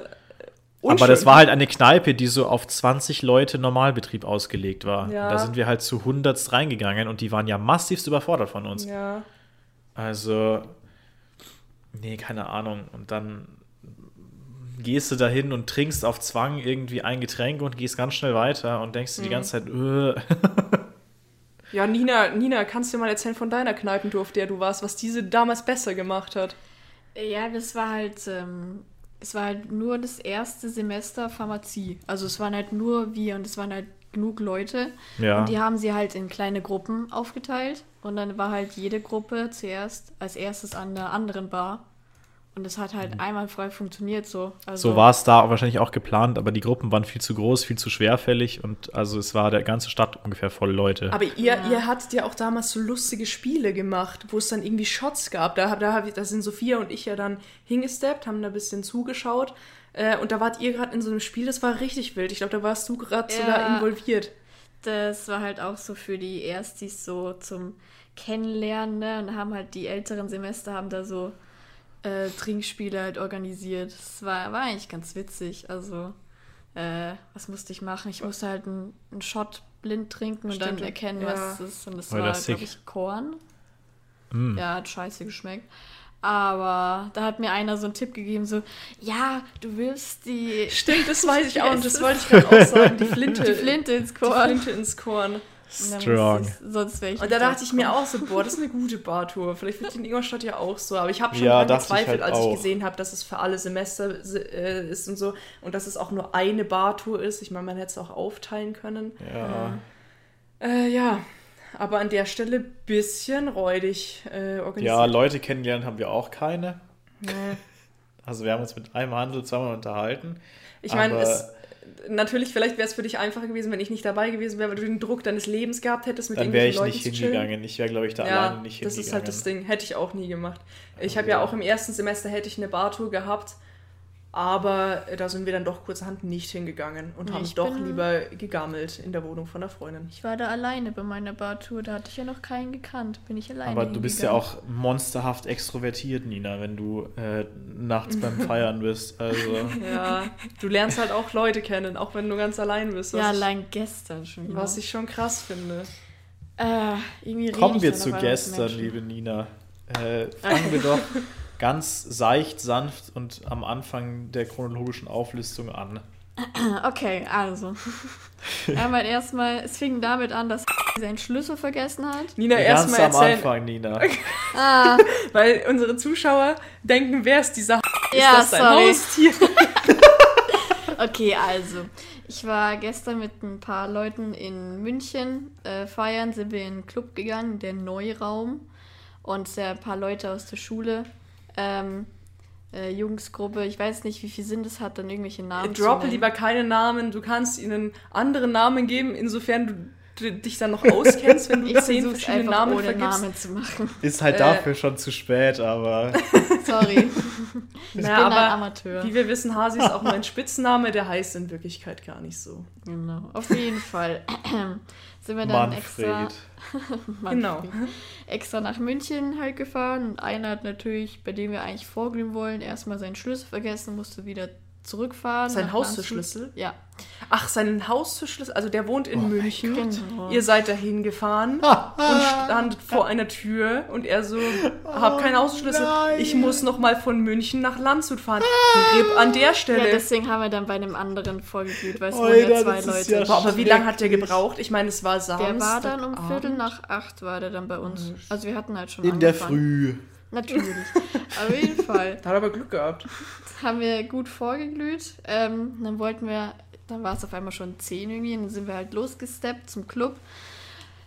äh, Aber unschön. das war halt eine Kneipe, die so auf 20 Leute Normalbetrieb ausgelegt war. Ja. Da sind wir halt zu 100 reingegangen und die waren ja massivst überfordert von uns. Ja. Also, nee, keine Ahnung. Und dann gehst du dahin und trinkst auf Zwang irgendwie ein Getränk und gehst ganz schnell weiter und denkst dir Mhm. die ganze Zeit, äh. Ja, Nina, Nina, kannst du dir mal erzählen von deiner Kneipentour, auf der du warst, was diese damals besser gemacht hat? Ja, das war halt, ähm, es war halt nur das erste Semester Pharmazie. Also es waren halt nur wir und es waren halt genug Leute. Ja. Und die haben sie halt in kleine Gruppen aufgeteilt. Und dann war halt jede Gruppe zuerst als erstes an einer anderen Bar. Und es hat halt einmal frei funktioniert so. Also, Mhm. So war es da wahrscheinlich auch geplant, aber die Gruppen waren viel zu groß, viel zu schwerfällig und also es war der ganze Stadt ungefähr voll Leute. Aber ihr, ihr hattet ja auch damals so lustige Spiele gemacht, wo es dann irgendwie Shots gab. Da, da, hab ich- da sind Sophia und ich ja dann hingesteppt, haben da ein bisschen zugeschaut. Äh, und da wart ihr gerade in so einem Spiel, das war richtig wild. Ich glaube, da warst du gerade Ja. sogar involviert. Das war halt auch so für die Erstis so zum Kennenlernen, ne? Und da haben halt die älteren Semester haben da so äh, Trinkspiele halt organisiert. Das war, war eigentlich ganz witzig. Also, äh, was musste ich machen? Ich musste halt einen, einen Shot blind trinken und Stimmt, dann erkennen, ja. was es ist. Und das war, glaube ich, Korn. Mm. Ja, hat scheiße geschmeckt. Aber da hat mir einer so einen Tipp gegeben, so, ja, du wirfst die, Stimmt, das weiß ich auch. Und das wollte ich gerade auch sagen. Die Flinte. die Flinte ins Die Korn. Flinte ins Korn. Strong. Sonst wäre ich Und da dachte ich mir auch so, boah, das ist eine gute Bartour. Vielleicht wird die in Ingolstadt ja auch so. Aber ich habe schon Ja, ich gezweifelt, halt als ich gesehen habe, dass es für alle Semester äh, ist und so. Und dass es auch nur eine Bartour ist. Ich meine, man hätte es auch aufteilen können. ja. Äh, ja, aber an der Stelle bisschen räudig äh, ja, organisiert. Leute kennengelernt haben wir auch keine. Also wir haben uns mit einem Handel zweimal unterhalten. Ich meine, es natürlich, vielleicht wäre es für dich einfacher gewesen, wenn ich nicht dabei gewesen wäre, weil du den Druck deines Lebens gehabt hättest, mit Dann wäre ich nicht hingegangen. Ich wäre, glaube ich, da Ja, alleine nicht das hingegangen. ist halt das Ding. Hätte ich auch nie gemacht. Ich Also habe ja ja. auch im ersten Semester hätte ich eine Bartour gehabt, aber äh, da sind wir dann doch kurzerhand nicht hingegangen und Nee, haben doch bin- lieber gegammelt in der Wohnung von einer Freundin. Ich war da alleine bei meiner Bartour, da hatte ich ja noch keinen gekannt. Bin ich alleine. Aber du bist ja auch monsterhaft extrovertiert, Nina, wenn du äh, nachts beim Feiern bist. Also Ja, du lernst halt auch Leute kennen, auch wenn du ganz allein bist. Ja, ich, allein gestern schon wieder. was ich schon krass finde. äh, kommen ich wir zu gestern, liebe Nina. Äh, fangen wir doch ganz seicht, sanft und am Anfang der chronologischen Auflistung an. Okay, also. Einmal erstmal, es fing damit an, dass seinen Schlüssel vergessen hat. Nina, erstmal am erzählen, Anfang, Nina. Ah, weil unsere Zuschauer denken, wer ist dieser Ist ja, das dein sorry. Haustier? Okay, also. Ich war gestern mit ein paar Leuten in München äh, feiern, sind wir in einen Club gegangen, der Neuraum. Und sehr ein paar Leute aus der Schule. Ähm, äh, Jungsgruppe, ich weiß nicht, wie viel Sinn das hat, dann irgendwelche Namen zu Droppe lieber keine Namen. Du kannst ihnen anderen Namen geben, insofern du dich dann noch auskennst, wenn du Ich zehn verschiedene Namen ohne vergibst. Namen zu machen. Ist halt Äh. dafür schon zu spät, aber Sorry. Ich Naja, bin aber ein Amateur. Wie wir wissen, Hasi ist auch nur ein Spitzname, der heißt in Wirklichkeit gar nicht so. Genau. Auf jeden Fall sind wir dann extra, Manfred. Manfred, Genau. extra nach München halt gefahren. Und einer hat natürlich, bei dem wir eigentlich vorglühen wollen, erstmal seinen Schlüssel vergessen, musste wieder zurückfahren. Sein Haustürschlüssel? Ja. Ach, seinen Haustürschlüssel, also der wohnt in Oh mein München. Genau. Ihr seid dahin gefahren und standet vor einer Tür und er so, hab keinen Haustürschlüssel, nein. ich muss noch mal von München nach Landshut fahren. Rip an der Ja, Stelle. deswegen haben wir dann bei einem anderen vorgeglüht, weil es waren ja zwei Leute. ja Boah, aber wie lange hat der gebraucht? Ich meine, es war Samstag. der war dann um. Viertel nach acht war der dann bei uns. Also wir hatten halt schon In der angefangen. Früh. Natürlich. Auf jeden Fall. Da hat er aber Glück gehabt. haben wir gut vorgeglüht. Ähm, dann wollten wir, dann war es auf einmal schon 10 irgendwie, und dann sind wir halt losgesteppt zum Club.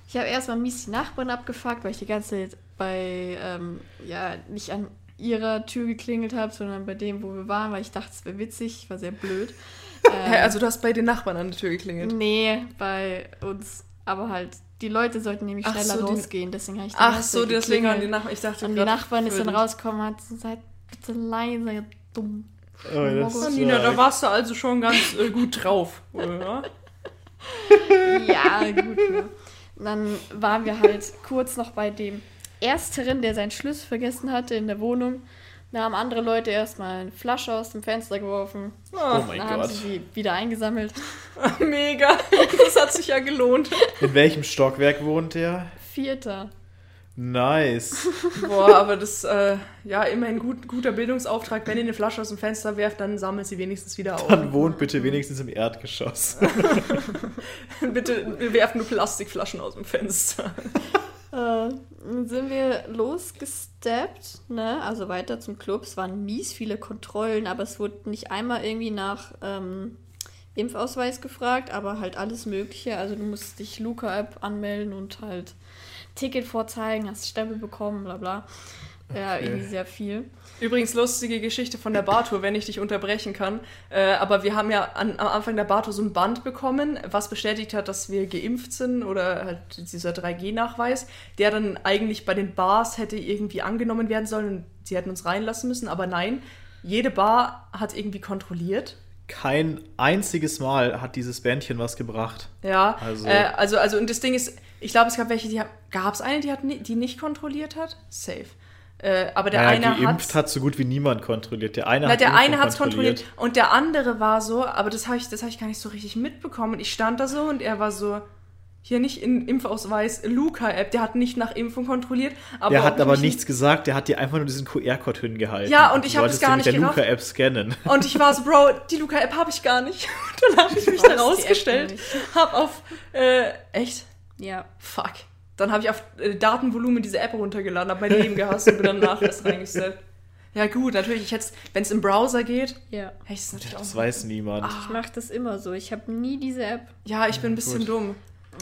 Ich habe erstmal mies die Nachbarn abgefuckt, weil ich die ganze Zeit bei, ähm, ja, nicht an ihrer Tür geklingelt habe, sondern bei dem, wo wir waren, weil ich dachte, es wäre witzig, ich war sehr blöd. Ähm, also du hast bei den Nachbarn an der Tür geklingelt. nee, bei uns. Aber halt, die Leute sollten nämlich Ach schneller so, losgehen, deswegen habe ich die Ach so, deswegen haben die. Nachbarn. Ich dachte Und die Nachbarn ist dann rausgekommen und hat so, seid bitte leise, ihr dumm. Oh, das Oh, Nina, da warst du also schon ganz äh, gut drauf, oder? Ja, gut. Ja. Und dann waren wir halt kurz noch bei dem Ersteren, der seinen Schlüssel vergessen hatte in der Wohnung. Da haben andere Leute erstmal eine Flasche aus dem Fenster geworfen. Oh mein Dann haben Gott. sie sie wieder eingesammelt. Mega. Das hat sich ja gelohnt. In welchem Stockwerk wohnt der? Vierter. Nice. Boah, aber das, äh, ja, immerhin gut, guter Bildungsauftrag. Wenn ihr eine Flasche aus dem Fenster werft, dann sammelt sie wenigstens wieder auf. Dann wohnt bitte wenigstens im Erdgeschoss. Bitte werft nur Plastikflaschen aus dem Fenster. Äh, sind wir losgesteppt, ne? Also weiter zum Club. Es waren mies viele Kontrollen, aber es wurde nicht einmal irgendwie nach ähm, Impfausweis gefragt, aber halt alles Mögliche. Also du musst dich Luca-App anmelden und halt Ticket vorzeigen, hast Stempel bekommen, bla bla. Ja, Okay. irgendwie sehr viel. Übrigens lustige Geschichte von der Bartour, wenn ich dich unterbrechen kann. Äh, aber wir haben ja an, am Anfang der Bartour so ein Band bekommen, was bestätigt hat, dass wir geimpft sind oder halt dieser 3G-Nachweis, der dann eigentlich bei den Bars hätte irgendwie angenommen werden sollen und sie hätten uns reinlassen müssen. Aber nein, jede Bar hat irgendwie kontrolliert. Kein einziges Mal hat dieses Bändchen was gebracht. Ja, Also- also, äh, also, also und das Ding ist, ich glaube, es gab welche, die gab es eine, die, hat, die nicht kontrolliert hat? Safe. Äh, aber der naja, eine geimpft hat hat so gut wie niemand kontrolliert. Der eine Na, hat der Impfung eine hat es kontrolliert und der andere war so, aber das habe ich, das hab ich gar nicht so richtig mitbekommen. Ich stand da so und er war so, hier nicht in Impfausweis, Luca-App, der hat nicht nach Impfung kontrolliert. Aber Der hat aber nichts gesagt, der hat dir einfach nur diesen QR-Code hingehalten. Ja, und ich Du hab das solltest gar nicht mit der. Luca-App scannen. Und ich war so, Bro, die Luca-App habe ich gar nicht. Und dann habe ich mich da rausgestellt, App hab auf, äh, echt? Ja. Fuck. Dann habe ich auf äh, Datenvolumen diese App runtergeladen, habe mein Leben gehasst und bin danach erst reingestellt. Ja gut, natürlich, ich hätte wenn es im Browser geht, Ja. hätte ich es natürlich Das auch weiß niemand. Ich mache das immer so. Ich habe nie diese App. Ja, ich bin ein bisschen gut. dumm.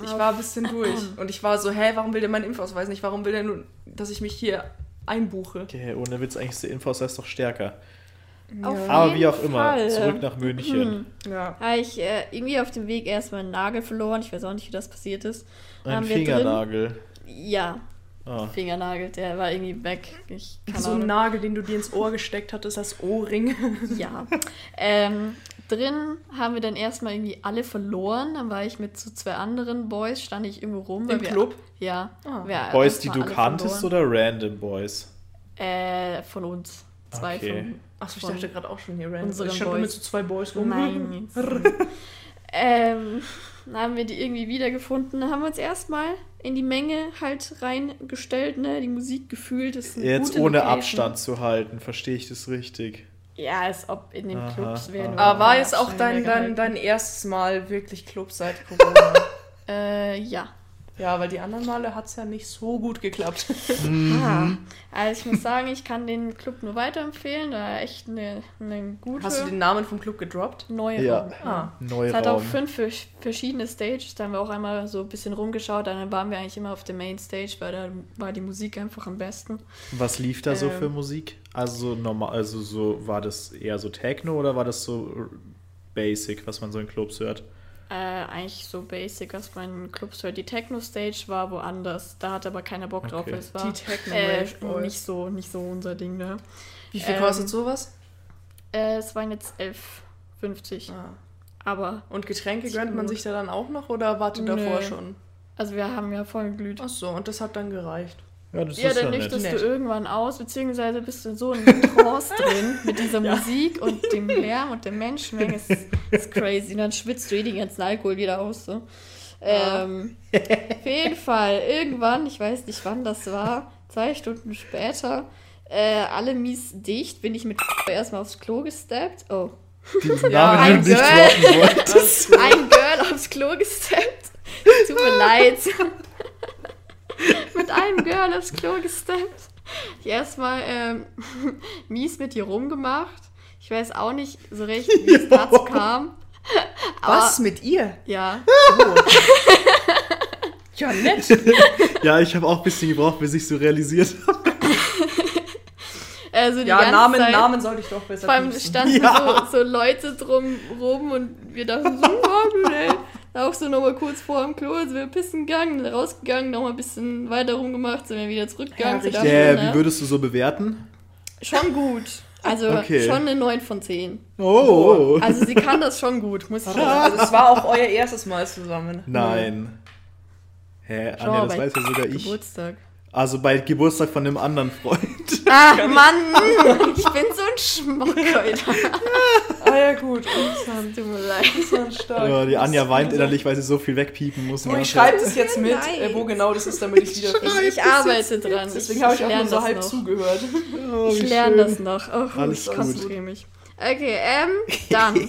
Ich war ein bisschen durch. Und ich war so, hä, warum will der meinen Impfausweis nicht? Warum will der nur, dass ich mich hier einbuche? Okay, ohne Witz, eigentlich ist der Impfausweis doch stärker. Auf Aber jeden wie auch immer, Fall. zurück nach München. Ja. Habe ich äh, irgendwie auf dem Weg erstmal einen Nagel verloren. Ich weiß auch nicht, wie das passiert ist. Ein Haben wir drin- Fingernagel. Ja, Ah. Fingernagel, der war irgendwie weg. So ein Ahnung. Nagel, den du dir ins Ohr gesteckt hattest als Ohrring. Ja. ähm, drin haben wir dann erstmal irgendwie alle verloren. Dann war ich mit so zwei anderen Boys, stand ich irgendwo rum. Im wir- Club? Ja. Ah. wir Boys, die du kanntest verloren. oder random Boys? Äh, von uns. Zwei Okay. von. Achso, ich dachte gerade auch schon hier random. Ich stand mit Boys. so zwei Boys rum. Nein. ähm, dann haben wir die irgendwie wiedergefunden. Dann haben wir uns erstmal in die Menge halt reingestellt, ne? Die Musik gefühlt. Das ist eine Jetzt gute ohne Location. Abstand zu halten, verstehe ich das richtig? Ja, als ob in den Aha, Clubs wäre nur. Aber war jetzt auch dein, dein, dein erstes Mal wirklich Club seit Corona? Äh, ja. Ja, weil die anderen Male hat es ja nicht so gut geklappt. Ah, also ich muss sagen, ich kann den Club nur weiterempfehlen. Da war echt eine, eine gute Hast du den Namen vom Club gedroppt? neue Ja. Raum. Ah. Es hat auch fünf vers- verschiedene Stages. Da haben wir auch einmal so ein bisschen rumgeschaut. Dann waren wir eigentlich immer auf der Main Stage, weil da war die Musik einfach am besten. Was lief da so Ähm. für Musik? Also normal, also so war das eher so Techno oder war das so Basic, was man so in Clubs hört? Äh, eigentlich so basic, was mein Clubs hört. Die Techno-Stage war woanders. Da hatte aber keiner Bock drauf. Okay. weil Es war Die Techno äh, nicht, so, nicht so unser Ding, ne? Wie viel Ähm, kostet sowas? Äh, es waren jetzt 11,50. Ah. Aber, Und Getränke gönnt man gut. sich da dann auch noch oder wartet davor schon? also wir haben ja voll geglüht. Ach so, und das hat dann gereicht. Ja, das Ja, ist ja dann nett. nüchterst du irgendwann aus, beziehungsweise bist du so in Trance drin mit dieser Musik und dem Lärm und der Menschenmenge. Es ist, ist crazy. Und dann schwitzt du eh den ganzen Alkohol wieder aus. So. Ähm, auf jeden Fall, irgendwann, ich weiß nicht wann das war, zwei Stunden später, äh, alle mies dicht, bin ich mit erstmal aufs Klo gesteppt. Oh, Ja, ein wolltest. ein Girl aufs Klo gesteppt. Tut mir leid. mit einem Girl aufs Klo gesteppt. Ich erstmal ähm, mies mit ihr rumgemacht. Ich weiß auch nicht so recht, wie es dazu kam. Aber, Was mit ihr? Ja. Ja, nett. Ja, ich habe auch ein bisschen gebraucht, bis ich so realisiert habe. Also die Ja, ganze Namen, Zeit, Namen sollte ich doch besser Vor allem standen Ja. so, so Leute drum rum und wir dachten so, oh, nee. Auch so nochmal kurz vor dem Klo, sind wir pissen gegangen, rausgegangen, nochmal ein bisschen weiter rumgemacht, sind wir wieder zurückgegangen. Ja, zu der richtig. Äh, Schule. wie würdest du so bewerten? Schon gut. Also Okay. schon eine 9 von 10. Oh. Also sie kann das schon gut, muss ich sagen. Also es war auch euer erstes Mal zusammen. Nein. Hä, Anja, das weiß ja sogar ich. Geburtstag. Also bei Geburtstag von einem anderen Freund. Ach Mann, ich bin so ein Schmuck heute. Ah ja, gut. Tut mir leid. Interessant, stark. Ja, die Anja weint innerlich, weil sie so viel wegpiepen muss. Nachher. ich schreibe das jetzt mit, äh, wo genau das ist, damit ich es wieder finde. Ich arbeite dran. Deswegen habe ich auch nur so halb noch. zugehört. Oh, Ich lerne das noch. Oh, Alles ich gut. konzentriere mich. Okay, ähm, dann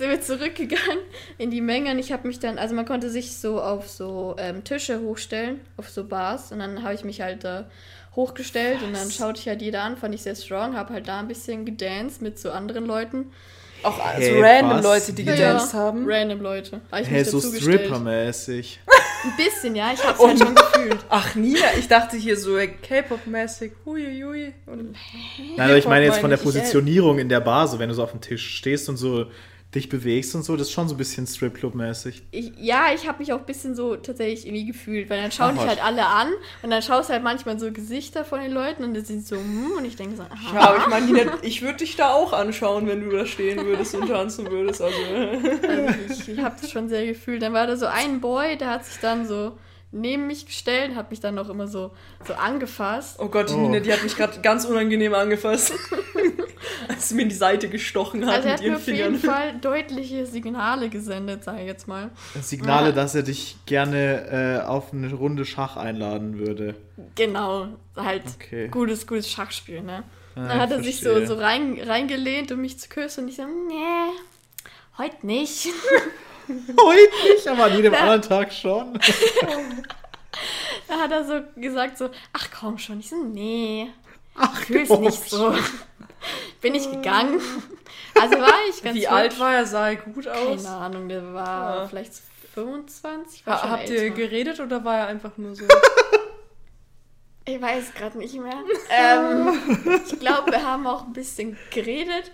sind wir zurückgegangen in die Menge und ich habe mich dann, also man konnte sich so auf so ähm, Tische hochstellen, auf so Bars und dann habe ich mich halt da hochgestellt und dann schaute ich halt jeder an, fand ich sehr strong, habe halt da ein bisschen gedanced mit so anderen Leuten. Auch also Hey, random was? Leute, die gedanced Ja, haben. Random Leute. Hab ich Hä, mich so. Stripper-mäßig. Ein bisschen, ja, ich hab's halt schon gefühlt. Ach, Nina, ich dachte hier so K-Pop-mäßig. Huiuiui. Nein, aber ich meine jetzt von der. Positionierung in der Bar, so wenn du so auf dem Tisch stehst und so dich bewegst und so, das ist schon so ein bisschen Stripclub-mäßig. Ja, ich habe mich auch ein bisschen so tatsächlich irgendwie gefühlt, weil dann schauen Ach, dich halt alle an und dann schaust du halt manchmal so Gesichter von den Leuten und das sind so, hm, und ich denke so, aha. ja, aber ich meine, ich würde dich da auch anschauen, wenn du da stehen würdest und tanzen würdest. Also, Also ich ich habe das schon sehr gefühlt. Dann war da so ein Boy, der hat sich dann so neben mich gestellt, hat mich dann noch immer so, so angefasst. oh Gott, die Oh. Nina, die hat mich gerade ganz unangenehm angefasst. Als sie mir in die Seite gestochen hat Also er mit hat mir ihren auf jeden Fingern. Fall deutliche Signale gesendet, sage ich jetzt mal. Signale, Ja. dass er dich gerne äh, auf eine Runde Schach einladen würde. Genau, halt Okay. gutes, gutes Schachspiel, ne? Ah, Dann hat er sich so, so rein, reingelehnt, um mich zu küssen und ich so, nee, heute nicht. Heute nicht, aber an jedem anderen Tag schon. Da hat er so gesagt so, ach komm schon. Ich so, nee, Ach, fühl's komm nicht so. Bin ich gegangen. Also war ich ganz Wie hübsch. alt war er? Sah er gut aus? Keine Ahnung, der war Ja. vielleicht 25. War Ha habt ihr älter. geredet oder war er einfach nur so? Ich weiß gerade nicht mehr. ähm, ich glaube, wir haben auch ein bisschen geredet.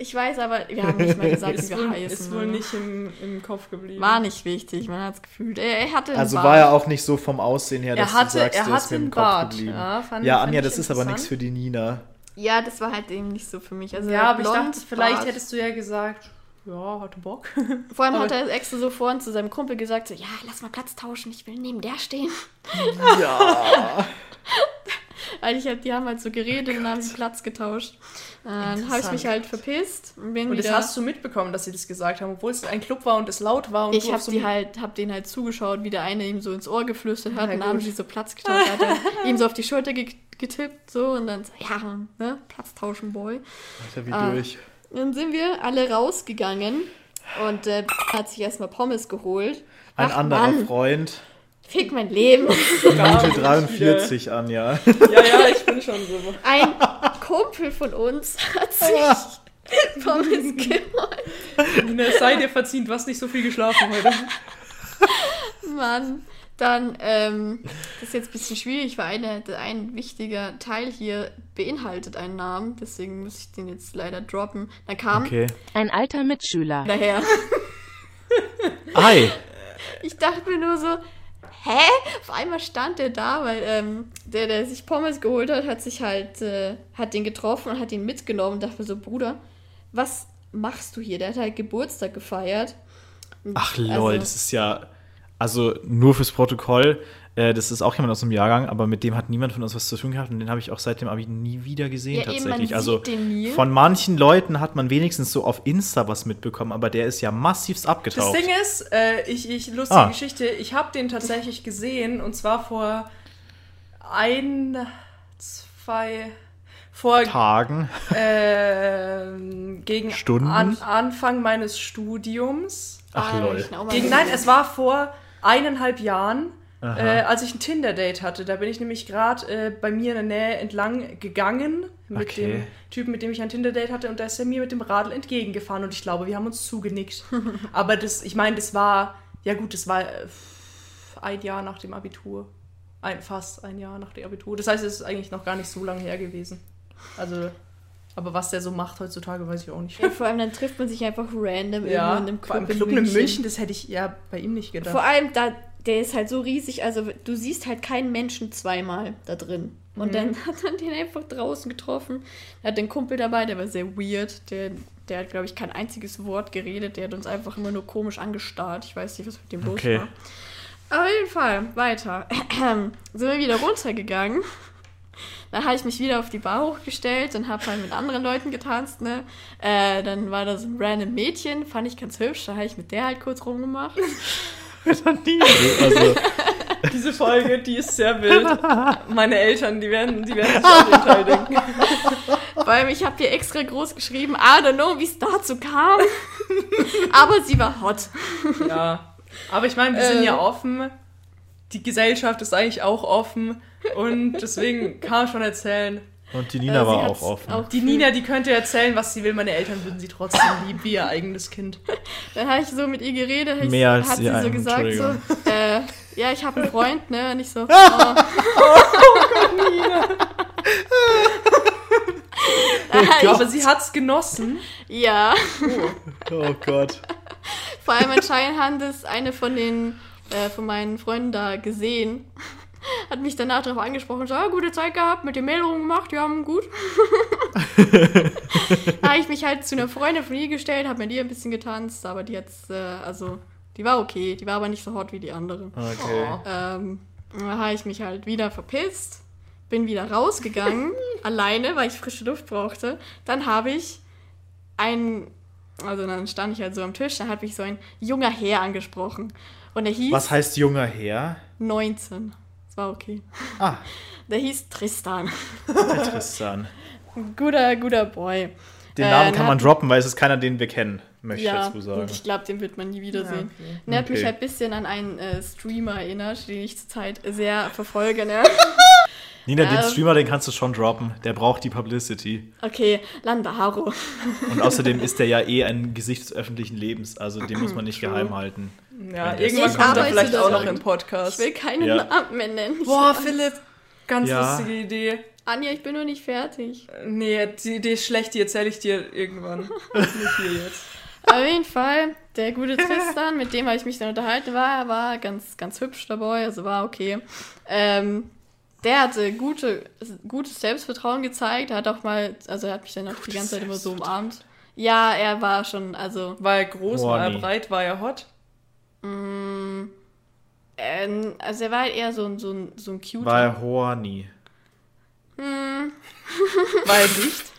Ich weiß aber, wir haben nicht mal gesagt, wie ist wir wohl, heißen. ist wohl oder? nicht im, im Kopf geblieben. War nicht wichtig, man hat es gefühlt. Er, er hatte einen Also Bart. war er auch nicht so vom Aussehen her, dass Er hatte, du sagst, er der ist hatte mir im einen Kopf Bart. geblieben. Ja, fand, ja, fand Anja, das ist aber nichts für die Nina. Ja, das war halt eben nicht so für mich. Also Ja, aber ich dachte, vielleicht Bart. hättest du ja gesagt, ja, hatte Bock. Vor allem hat er extra so vorhin zu seinem Kumpel gesagt, so, ja, lass mal Platz tauschen, ich will neben der stehen. Ja. Weil ich hab, die haben halt so geredet und haben sie Platz getauscht. Dann habe ich mich halt verpisst und bin Und das hast du mitbekommen, dass sie das gesagt haben, obwohl es ein Club war und es laut war. Und ich habe so die halt, hab den halt zugeschaut, wie der eine ihm so ins Ohr geflüstert hat Ja, und dann haben sie so Platz getauscht. Hat er ihm so auf die Schulter ge getippt so und dann so, ja, ne, Platz tauschen, Boy. Alter, wie Ah. durch. Dann sind wir alle rausgegangen und äh, hat sich erstmal Pommes geholt. Ein Ach, anderer Mann, Freund. Fick mein Leben. Minute 43, Anja. Ja, ja, ich bin schon so. Ein Kumpel von uns hat sich Pommes geholt. Nina, es sei dir verziehen, du hast nicht so viel geschlafen heute. Mann. Dann, ähm, das ist jetzt ein bisschen schwierig, weil eine, ein wichtiger Teil hier beinhaltet einen Namen, deswegen muss ich den jetzt leider droppen. Dann kam Okay. Ein alter Mitschüler. daher. Ei. Ich dachte mir nur so, hä? Auf einmal stand der da, weil ähm, der, der sich Pommes geholt hat, hat sich halt, äh, hat den getroffen und hat ihn mitgenommen und dachte mir so, Bruder, was machst du hier? Der hat halt Geburtstag gefeiert. Ach lol, also- das ist ja, also nur fürs Protokoll, äh, das ist auch jemand aus dem Jahrgang, aber mit dem hat niemand von uns was zu tun gehabt und den habe ich auch seit dem Abi nie wieder gesehen Ja, eben, man tatsächlich. sieht also den nie. von manchen Leuten hat man wenigstens so auf Insta was mitbekommen, aber der ist ja massivst Das abgetaucht. Ding ist, äh, ich, ich, lustige Ah. Geschichte, ich habe den tatsächlich gesehen und zwar vor ein, zwei, vor Tagen. ähm, gegen Stunden? An, Anfang meines Studiums. Ach lol. Gegen, nein, es war vor eineinhalb Jahren. Äh, als ich ein Tinder-Date hatte. Da bin ich nämlich gerade äh, bei mir in der Nähe entlang gegangen mit Okay. dem Typen, mit dem ich ein Tinder-Date hatte und da ist er mir mit dem Radl entgegengefahren und ich glaube, wir haben uns zugenickt. Aber das, ich meine, das war, ja gut, das war äh, ein Jahr nach dem Abitur. Ein, fast ein Jahr nach dem Abitur. Das heißt, es ist eigentlich noch gar nicht so lange her gewesen. Also, Aber was der so macht heutzutage, weiß ich auch nicht. Ja, vor allem dann trifft man sich einfach random Ja, irgendwo in einem vor allem Club, Club in München. in München, das hätte ich ja bei ihm nicht gedacht. Vor allem, da, der ist halt so riesig, also du siehst halt keinen Menschen zweimal da drin. Und Mhm. dann hat man den einfach draußen getroffen. Er hat den Kumpel dabei, der war sehr weird. Der, der hat, glaube ich, kein einziges Wort geredet. Der hat uns einfach immer nur komisch angestarrt. Ich weiß nicht, was mit dem los Okay. war. Aber auf jeden Fall, weiter. Sind wir wieder runtergegangen. Dann habe ich mich wieder auf die Bar hochgestellt und habe halt mit anderen Leuten getanzt, ne? Äh, dann war da so ein random Mädchen, fand ich ganz hübsch, da habe ich mit der halt kurz rumgemacht. Also, Diese Folge, die ist sehr wild. Meine Eltern, die werden, die werden sich Fall denken. Vor allem, ich habe dir extra groß geschrieben, I don't know, wie es dazu kam. Aber sie war hot. Ja. Aber ich meine, wir sind Äh. ja offen. Die Gesellschaft ist eigentlich auch offen. Und deswegen kann man schon erzählen. Und die Nina Äh, war auch offen. auch Die Nina, die könnte erzählen, was sie will. Meine Eltern würden sie trotzdem lieben, wie ihr eigenes Kind. Dann habe ich so mit ihr geredet, Mehr als hat sie so gesagt, so, äh, ja, ich habe einen Freund, ne? Und ich so, oh. Aber sie hat's genossen. ja. Oh Gott. Vor allem anscheinend hat es eine von den, äh, von meinen Freunden da gesehen. Hat mich danach darauf angesprochen, so, ah, gute Zeit gehabt, mit den Mail rumgemacht, ja, gut. da habe ich mich halt zu einer Freundin von ihr gestellt, habe mit ihr ein bisschen getanzt, aber die hat's, äh, also, die war okay, die war aber nicht so hot wie die andere. Okay. Oh. Ähm, da habe ich mich halt wieder verpisst, bin wieder rausgegangen, alleine, weil ich frische Luft brauchte. Dann habe ich einen, also dann stand ich halt so am Tisch, dann hat mich so ein junger Herr angesprochen. Und er hieß Was heißt junger Herr? 19. Das war okay. Ah, Der hieß Tristan. der Tristan. Guter, guter Boy. Den Äh, Namen der kann man hat- droppen, weil es ist keiner, den wir kennen, möchte ich Ja, dazu sagen. und ich glaube, den wird man nie wiedersehen. Ja, okay. Und er hat mich Okay. halt ein bisschen an einen äh, Streamer erinnert, den ich zurzeit sehr verfolge. Ne? Nina, den Ähm. Streamer, den kannst du schon droppen. Der braucht die Publicity. Okay, Landaro. Und außerdem ist der ja eh ein Gesicht des öffentlichen Lebens. Also den muss man nicht True. geheim halten. Ja, irgendwann kommt er vielleicht auch noch im Podcast. Ich will keinen Ja. Namen mehr nennen. Boah, Philipp, ganz Ja. lustige Idee. Anja, ich bin noch nicht fertig. Nee, die Idee ist schlecht, die erzähle ich dir irgendwann. Nicht hier jetzt. Auf jeden Fall, der gute Tristan, mit dem habe ich mich dann unterhalten, war, war ganz, ganz hübsch dabei, also war okay. Ähm, der hatte gute, gutes Selbstvertrauen gezeigt, er hat auch mal, also er hat mich dann auch die ganze Zeit immer so umarmt. Ja, er war schon, also, War er groß, Boah, war er nee. breit, war er hot? mh, ähm, also er war halt eher so ein, so ein, so ein Cuter. War er horny. Hm, War er dicht?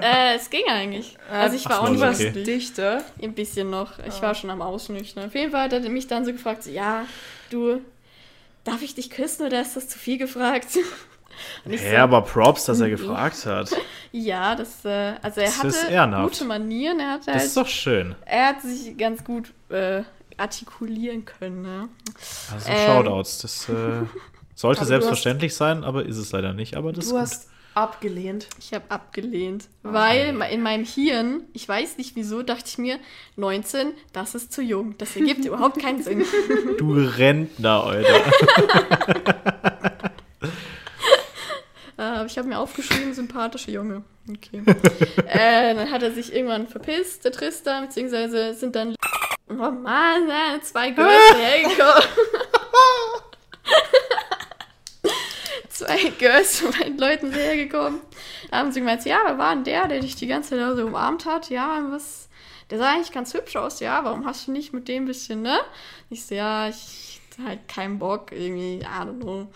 äh, es ging eigentlich. Also ich Ach war auch nicht okay. Dichter. Ein bisschen noch. Ich war schon am Ausnüchtern. Auf jeden Fall hat er mich dann so gefragt, so, ja, du, darf ich dich küssen oder ist das zu viel gefragt? Und ich Hä, so, aber Props, dass er Mhm. gefragt hat. ja, das, äh, also er Das ist hatte gute Manieren, er hatte Das halt, ist doch schön. er hat sich ganz gut äh, artikulieren können, ne? Also Ähm, Shoutouts. Das äh, sollte selbstverständlich sein, aber ist es leider nicht. Aber das Du ist hast abgelehnt. Ich habe abgelehnt, weil in meinem Hirn, ich weiß nicht wieso, dachte ich mir, 19, das ist zu jung. Das ergibt überhaupt keinen Sinn. Du Rentner, Alter. Äh, aber ich habe mir aufgeschrieben, sympathische Junge. Okay. äh, dann hat er sich irgendwann verpisst, der Tristan, beziehungsweise sind dann. Oh Mann, äh, zwei Girls hergekommen. zwei Girls von meinen Leuten hergekommen. Da haben sie gemeint, ja, wer war der, der dich die ganze Zeit da so umarmt hat? Ja, was. Der sah eigentlich ganz hübsch aus, ja, warum hast du nicht mit dem bisschen, ne? Ich so, ja, ich halt keinen Bock, irgendwie, I don't know.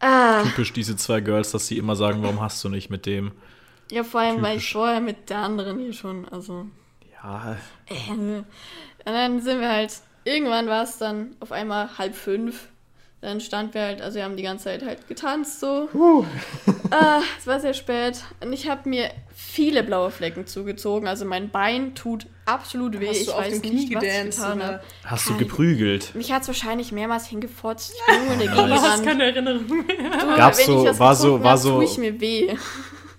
Ah. Typisch diese zwei Girls, dass sie immer sagen, warum hast du nicht mit dem? Ja, vor allem, weil ich Typisch. vorher mit der anderen hier schon, also. Ja, Äh, und dann sind wir halt, irgendwann war es dann auf einmal halb fünf. Dann standen wir halt, also wir haben die ganze Zeit halt getanzt so. Ah, es war sehr spät. Und ich habe mir viele blaue Flecken zugezogen. Also mein Bein tut absolut weh. Hast ich du auf weiß dem Knie nicht, was ich getan habe. hast du Kein- geprügelt? Mich hat es wahrscheinlich mehrmals hingefotzt. Ich bin nur Du hast gerannt. keine Erinnerung mehr. Du, Gab's wenn so- ich das war so- war hab, so- tue ich mir weh.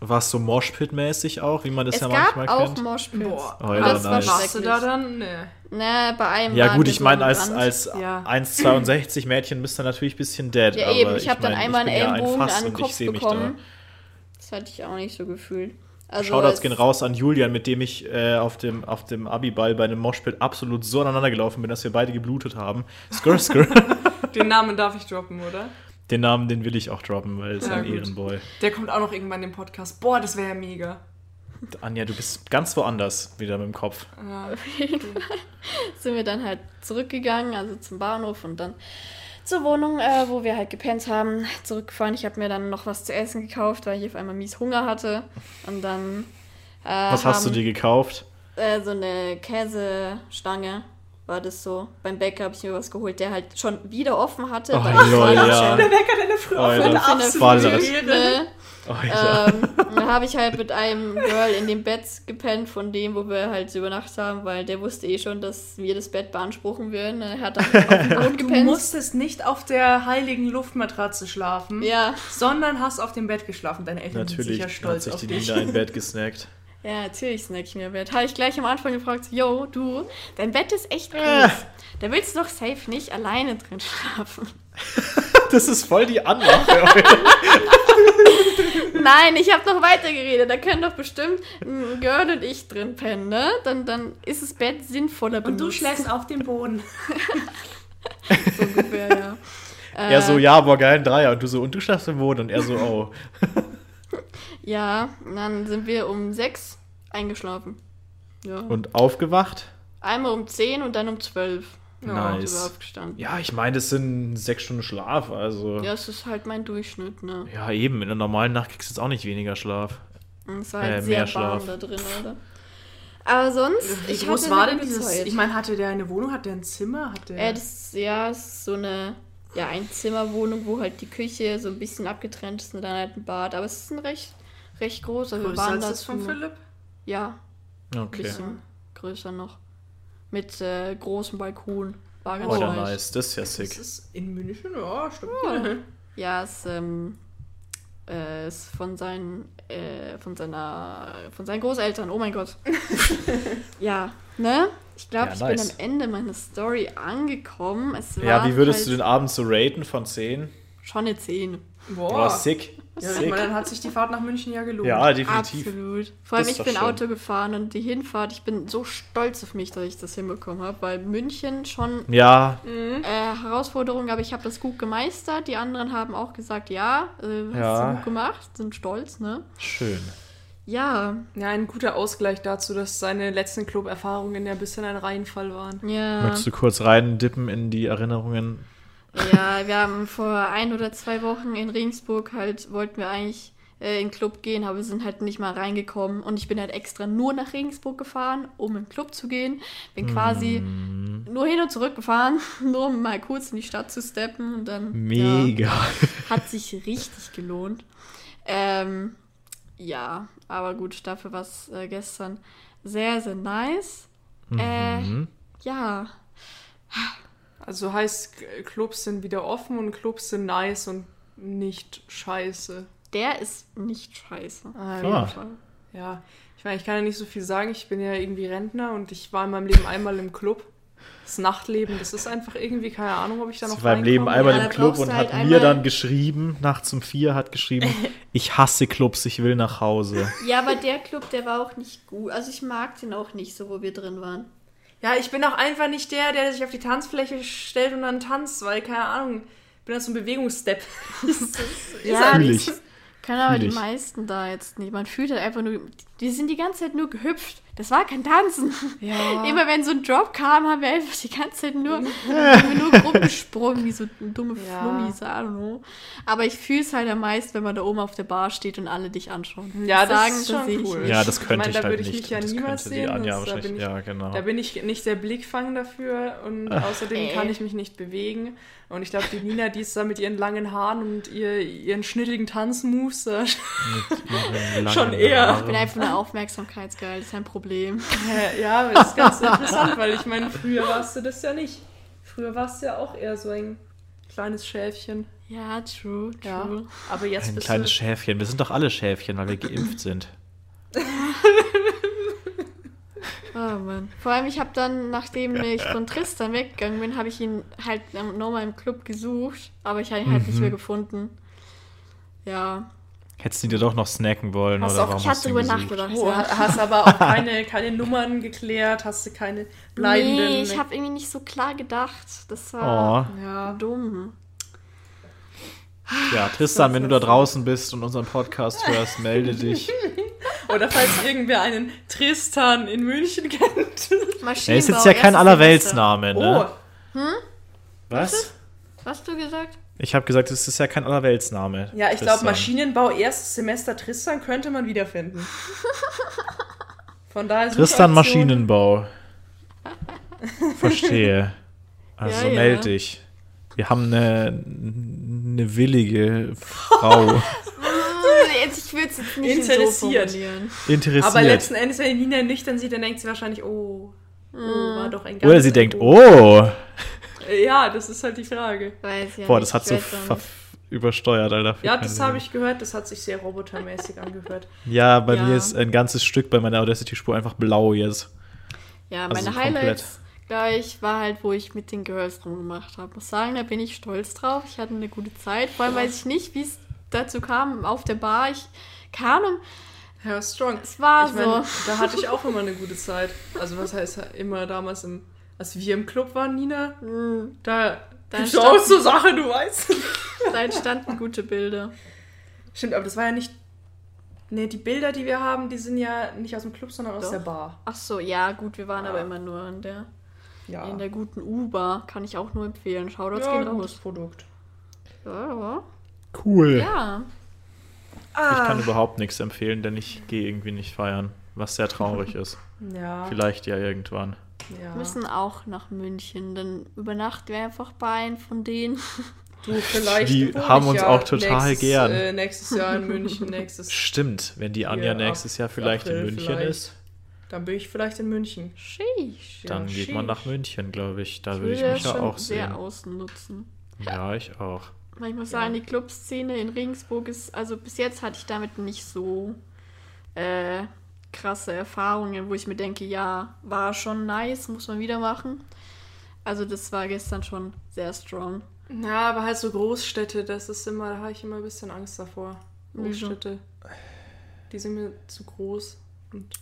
War es so Moshpit-mäßig auch, wie man das Es ja gab manchmal auch kennt? Moshpits. Boah. Oh, ja, das nice. Warst du da dann? Nee. Ne, bei einem Ja gut, ich meine, als, als Ja. 1,62 Mädchen bist du natürlich ein bisschen dead. Ja, aber eben. Ich habe dann einmal einen ja ein Ellenbogen Fass an den und Kopf ich seh mich bekommen. Das hatte ich auch nicht so gefühlt. Also Shoutouts es- gehen raus an Julian, mit dem ich äh, auf dem, auf dem Abiball bei einem Moshpit absolut so aneinander gelaufen bin, dass wir beide geblutet haben. Skr, skr. Den Namen darf ich droppen, oder? Den Namen, den will ich auch droppen, weil es Ja, ein gut. Ehrenboy. Der kommt auch noch irgendwann im Podcast. Boah, das wäre ja mega. Anja, du bist ganz woanders wieder mit dem Kopf. Ja. sind wir dann halt zurückgegangen, also zum Bahnhof und dann zur Wohnung, äh, wo wir halt gepennt haben, zurückgefahren. Ich habe mir dann noch was zu essen gekauft, weil ich auf einmal mies Hunger hatte. Und dann. Äh, Was hast du haben- dir gekauft? Äh, so eine Käsestange war das so. Beim Bäcker habe ich mir was geholt, der halt schon wieder offen hatte. Oh, weil ich lol, ja. Der Wecker, der früh Alter, aufhört, Ballert. absolute Ehre. Ne? Alter. ähm, dann habe ich halt mit einem Girl in dem Bett gepennt, von dem, wo wir halt übernachtet haben, weil der wusste eh schon, dass wir das Bett beanspruchen würden. Er hat dann auf dem Boden Du gepennt. musstest nicht auf der heiligen Luftmatratze schlafen, ja, sondern hast auf dem Bett geschlafen. Deine Eltern sind Natürlich sicher hat stolz sich auf die dich. Nina ein Bett gesnackt. ja, natürlich snack ich mir Bett. Habe ich gleich am Anfang gefragt, yo, du, dein Bett ist echt groß. Äh. Da willst du doch safe nicht alleine drin schlafen. Das ist voll die Anmache. Nein, ich habe noch weiter geredet. Da können doch bestimmt ein Girl und ich drin pennen, ne? Dann, dann ist das Bett sinnvoller Und du benutzt. schläfst auf dem Boden. so ungefähr, ja. er so, ja, boah, geil, ein Dreier. Und du so, und du schlafst im Boden. Und er so, oh. Ja, dann sind wir um sechs eingeschlafen. Ja. Und aufgewacht? Einmal um 10 und dann um 12. Ja, Nice. Ja, ich meine, das sind sechs Stunden Schlaf. Also, Ja, ja. das ist halt mein Durchschnitt, ne? eben. In einer normalen Nacht kriegst du jetzt auch nicht weniger Schlaf. Es war Äh, halt mehr sehr warm Schlaf. da drin, oder? Aber sonst, Wie ich groß war denn dieses? Zeit. Ich meine, hatte der eine Wohnung? Hat der ein Zimmer? Hat der Äh, das, ja, es ist so eine ja, Einzimmerwohnung, wo halt die Küche so ein bisschen abgetrennt ist und dann halt ein Bad. Aber es ist ein recht, recht groß. Also wir größer waren als da das von Philipp? Ja, ein Okay. bisschen größer noch. Mit äh, großem Balkon. War ganz Oh, ja, nice. nice. Das ist ja Das sick. ist in München, ja, stimmt. Ja, es ähm, äh, ist von seinen, äh, von seiner, von seinen Großeltern. Oh mein Gott. ja, ne? Ich glaube, Ja, ich nice. bin am Ende meiner Story angekommen. Es war Ja, wie würdest halt du den Abend so raten von 10? Schon eine 10. Boah, Boah. sick. Ja, ich sick. meine, dann hat sich die Fahrt nach München ja gelohnt. Ja, definitiv. Absolut. Vor allem, ich bin schön. Auto gefahren und die Hinfahrt, ich bin so stolz auf mich, dass ich das hinbekommen habe, weil München schon Ja, äh, Herausforderung, aber ich habe das gut gemeistert. Die anderen haben auch gesagt, ja, äh, hast Ja. du gut gemacht, sind stolz, ne? schön. Ja, Ja, ein guter Ausgleich dazu, dass seine letzten Club-Erfahrungen ja ein bisschen ein Reinfall waren. ja. Möchtest du kurz rein dippen in die Erinnerungen? Ja, wir haben vor ein oder zwei Wochen in Regensburg halt, wollten wir eigentlich äh, in den Club gehen, aber wir sind halt nicht mal reingekommen. Und ich bin halt extra nur nach Regensburg gefahren, um in den Club zu gehen. Bin quasi Mm. nur hin und zurück gefahren, nur um mal kurz in die Stadt zu steppen. Und dann Mega. Ja, hat sich richtig gelohnt. Ähm, ja, aber gut, dafür war es äh, gestern sehr, sehr nice. Äh, Mhm. ja, Also heißt, Clubs sind wieder offen und Clubs sind nice und nicht scheiße. der ist nicht scheiße. Ah, Auf Ah. jeden Fall. Ja, ich meine, ich kann ja nicht so viel sagen. Ich bin ja irgendwie Rentner und ich war in meinem Leben einmal im Club. Das Nachtleben, das ist einfach irgendwie, keine Ahnung, ob ich da noch Sie war im Leben einmal Ja, im Club und du hat halt mir dann geschrieben, nachts um vier hat geschrieben, ich hasse Clubs, ich will nach Hause. Ja, aber der Club, der war auch nicht gut. Also ich mag den auch nicht, so wo wir drin waren. Ja, ich bin auch einfach nicht der, der sich auf die Tanzfläche stellt und dann tanzt, weil, keine Ahnung, ich bin da so ein Bewegungsstep. Ja, ich. Können aber die ich. meisten da jetzt nicht. Man fühlt halt einfach nur, die sind die ganze Zeit nur gehüpft. Das war kein Tanzen. Ja. Immer wenn so ein Drop kam, haben wir einfach die ganze Zeit nur, haben wir nur rumgesprungen, wie so dumme Ja. Flummis, I don't know. Aber ich fühle es halt am meisten, wenn man da oben auf der Bar steht und alle dich anschauen. Ja, das Sagen, ist schon ich cool. Ja, das Ich könnte meine, ich, da halt würde ich nicht. mich ja das niemals sehen, Anja das- da bin ich- ja, genau. Da bin ich nicht der Blickfang dafür und außerdem Äh. kann ich mich nicht bewegen. Und ich glaube, die Nina, die ist da mit ihren langen Haaren und ihr, ihren schnittigen Tanzmoves da Schon eher. Ich bin einfach nur Aufmerksamkeitsgeil, das ist ein Problem. Äh, Ja, aber das ist ganz interessant, weil ich meine, früher warst du das ja nicht. Früher warst du ja auch eher so ein kleines Schäfchen. Ja, true, true. Ja. Aber jetzt Ein bist kleines du. Schäfchen. Wir sind doch alle Schäfchen, weil wir geimpft sind. Oh Mann. Vor allem, ich habe dann, nachdem ich von Tristan weggegangen bin, habe ich ihn halt nochmal im Club gesucht, aber ich habe ihn halt nicht Mhm. mehr gefunden. Ja. Hättest du dir doch noch snacken wollen Hast oder auch- warum Ich hast hatte drüber nachgedacht. Oh, hast aber auch keine, keine Nummern geklärt, hast du keine bleibenden. Nee, ich habe irgendwie nicht so klar gedacht. Das war Oh, ja. dumm. ja, Tristan, wenn du da draußen bist und unseren Podcast hörst, melde dich. Oder falls irgendwer einen Tristan in München kennt. Er ist jetzt ja kein Allerweltsname, ne? Oh, Was? Was hast du gesagt? Ich habe gesagt, es ist ja kein Allerweltsname. ja, ich glaube. Maschinenbau, erstes Semester Tristan könnte man wiederfinden. Von daher ist Tristan Maschinenbau. Verstehe. Also Ja, ja. meld dich. Wir haben eine, eine willige Frau ich würde es jetzt nicht Interessiert. so formulieren. interessiert. Aber letzten Endes, wenn die Nina nüchtern sieht, dann denkt sie wahrscheinlich, oh, oh war doch ein ganz Oder sie denkt, oh, Ja, das ist halt die Frage. Weiß ja boah, das hat so übersteuert, Alter. Ja, das habe ich gehört, das hat sich sehr robotermäßig angehört. Ja, bei Ja. mir ist ein ganzes Stück bei meiner Audacity-Spur einfach blau jetzt. Ja, Also meine komplett. Highlights, glaube ich, war halt, wo ich mit den Girls rumgemacht habe. Muss sagen, da bin ich stolz drauf. Ich hatte eine gute Zeit. Vor allem weiß ich nicht, wie es dazu kam auf der Bar. Ich keine Ahnung. Ja, strong. Es war ich so. mein, da hatte ich auch immer eine gute Zeit. Also was heißt immer damals, im, als wir im Club waren, Nina, Hm, da, Da gibt's auch stand- so Sachen, du weißt. da entstanden gute Bilder. Stimmt, aber das war ja nicht... Nee, die Bilder, die wir haben, die sind ja nicht aus dem Club, sondern aus Doch. der Bar. Ach so, ja, gut, wir waren Ja. aber immer nur in der, Ja, in der guten U-Bar. Kann ich auch nur empfehlen. Shoutouts ja gehen gutes raus. Produkt. Ja, ja. Cool. ja. Ich kann überhaupt nichts empfehlen, denn ich gehe irgendwie nicht feiern, was sehr traurig ist. Ja, Vielleicht ja irgendwann. ja. Wir müssen auch nach München. Dann übernachten wir einfach bei einem von denen. Du, vielleicht Die haben uns ja auch total nächstes, gern. Äh, nächstes Jahr in München, nächstes... Stimmt, wenn die Anja Ja, nächstes Jahr vielleicht in April München vielleicht. ist, Dann bin ich vielleicht in München. Sheesh. dann Ja, geht man sheesh. nach München, glaube ich. Da Ich würde ich mich ja auch sehr sehen. ausnutzen. Ja, ich auch. Weil Ich muss sagen, die Clubszene in Regensburg ist, also bis jetzt hatte ich damit nicht so äh, krasse Erfahrungen, wo ich mir denke, ja, war schon nice, muss man wieder machen. Also das war gestern schon sehr strong. Ja, aber halt so Großstädte, das ist immer, da habe ich immer ein bisschen Angst davor. Großstädte. Die sind mir zu groß. Und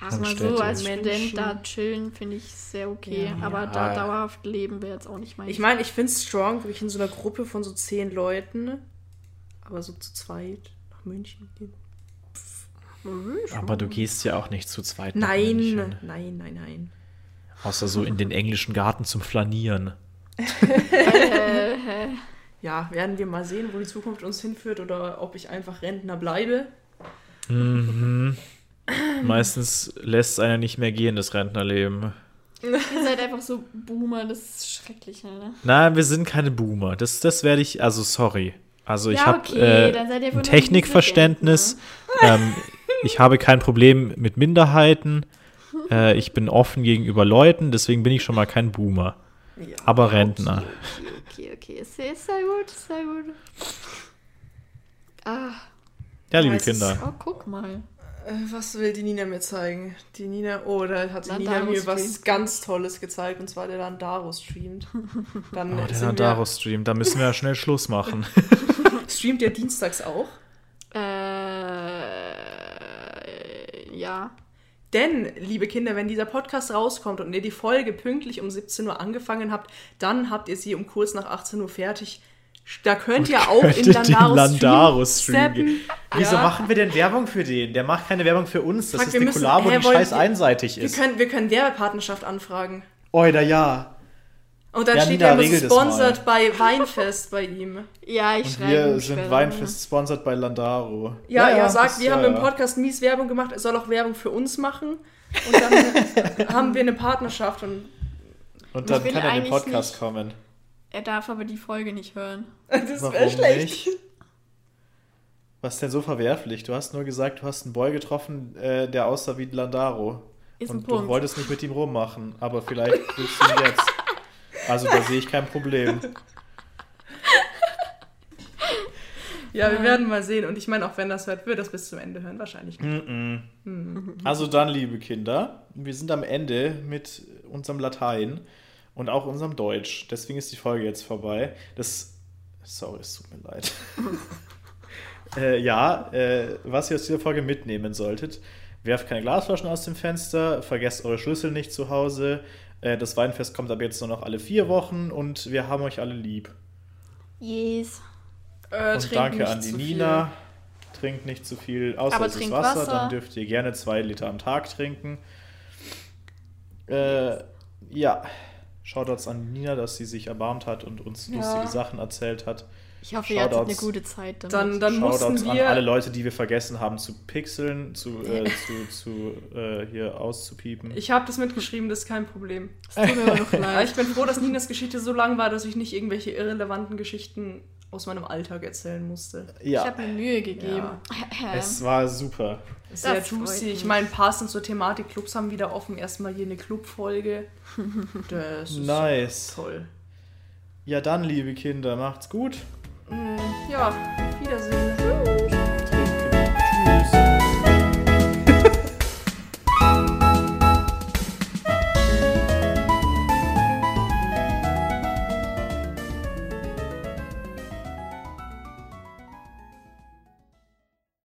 Also mal so als. Student da chillen, finde ich sehr okay. Ja. aber da Ja. dauerhaft leben wäre jetzt auch nicht mein ich meine, ich finde es strong, wirklich in so einer Gruppe von so zehn Leuten, aber so zu zweit nach München gehen. Aber du gehst ja auch nicht zu zweit nach Nein, München. nein, nein, nein. Außer so in den englischen Garten zum Flanieren. Ja, werden wir mal sehen, wo die Zukunft uns hinführt oder ob ich einfach Rentner bleibe. Meistens lässt es einer nicht mehr gehen, das Rentnerleben. Ihr seid einfach so Boomer, das ist schrecklich, ne? Nein, wir sind keine Boomer. Das, das werde ich, also sorry. Also ich Ja, habe okay, äh, seid ihr ein Technikverständnis. ähm, ich habe kein Problem mit Minderheiten. Äh, ich bin offen gegenüber Leuten, deswegen bin ich schon mal kein Boomer. Ja. Aber Rentner. Okay, okay, okay. Ist sehr gut, sehr gut. Ah, Ja, liebe Kinder. oh, guck mal. Äh, Was will die Nina mir zeigen? Die Nina, oh, da hat die Nina Landaro mir was streamt. ganz Tolles gezeigt, und zwar der Landaro streamt. Dann Oh, der sind Landaro-Stream, da müssen wir ja schnell Schluss machen. streamt ihr dienstags auch? Äh, ja. Denn, liebe Kinder, wenn dieser Podcast rauskommt und ihr die Folge pünktlich um 17 Uhr angefangen habt, dann habt ihr sie um kurz nach 18 Uhr fertig. Da könnt ihr auch in Könntet den Landaro, Landaro-Stream Stream gehen. zappen. Wieso Ja. machen wir denn Werbung für den? Der macht keine Werbung für uns. Das Fuck, ist wir eine müssen- Kollabo, die wollen scheiß wir- einseitig Wir ist. können, wir können Werbepartnerschaft anfragen. Oida, ja. Und dann Ja, steht Nina, ja immer sponsored bei Weinfest bei ihm. Ja, ich schreibe. wir sind. Weinfest sponsored bei Landaro. Ja, ja, sagt, das- wir ja, haben im ja. Podcast mies Werbung gemacht, er soll auch Werbung für uns machen. Und dann haben wir eine Partnerschaft und Und dann kann er in den Podcast nicht- kommen. Er darf aber die Folge nicht hören. das Warum wäre schlecht. nicht? Was ist denn so verwerflich? Du hast nur gesagt, du hast einen Boy getroffen, äh, der aussah wie Landaro. Ist ein Und du wolltest nicht mit ihm rummachen, aber vielleicht willst du ihn jetzt. Also da sehe ich kein Problem. Ja, wir werden mal sehen. Und ich meine, auch wenn das hört, wird das bis zum Ende hören. Wahrscheinlich nicht. Mm-mm. Also dann, liebe Kinder, wir sind am Ende mit unserem Latein und auch unserem Deutsch. Deswegen ist die Folge jetzt vorbei. Das. Sorry, es tut mir leid. Äh, ja, äh, was ihr aus dieser Folge mitnehmen solltet. Werft keine Glasflaschen aus dem Fenster, vergesst eure Schlüssel nicht zu Hause. Äh, das Weinfest kommt ab jetzt nur noch alle vier Wochen und wir haben euch alle lieb. Yes. Äh, Und danke nicht an die Nina. Trinkt nicht zu viel, außer Aber es ist Wasser, Wasser. dann dürft ihr gerne zwei Liter am Tag trinken. Äh, ja, Shoutouts an Nina, dass sie sich erbarmt hat und uns Ja. lustige Sachen erzählt hat. Ich hoffe, ihr hattet eine Shoutouts. gute Zeit damit. Dann, dann Shoutouts mussten an alle wir. Leute, die wir vergessen haben zu pixeln, zu, äh, zu, zu äh, hier auszupiepen. Ich habe das mitgeschrieben, das ist kein Problem. es tut mir aber noch leid. ich bin froh, dass Ninas Geschichte so lang war, dass ich nicht irgendwelche irrelevanten Geschichten aus meinem Alltag erzählen musste. Ich ja, habe mir Mühe gegeben. es war super. Sehr Das juicy. Ich meine, passend zur Thematik, Clubs haben wieder offen. Erstmal hier eine Clubfolge. Das ist Nice. toll. Ja, dann, liebe Kinder, macht's gut. Ja, auf Wiedersehen.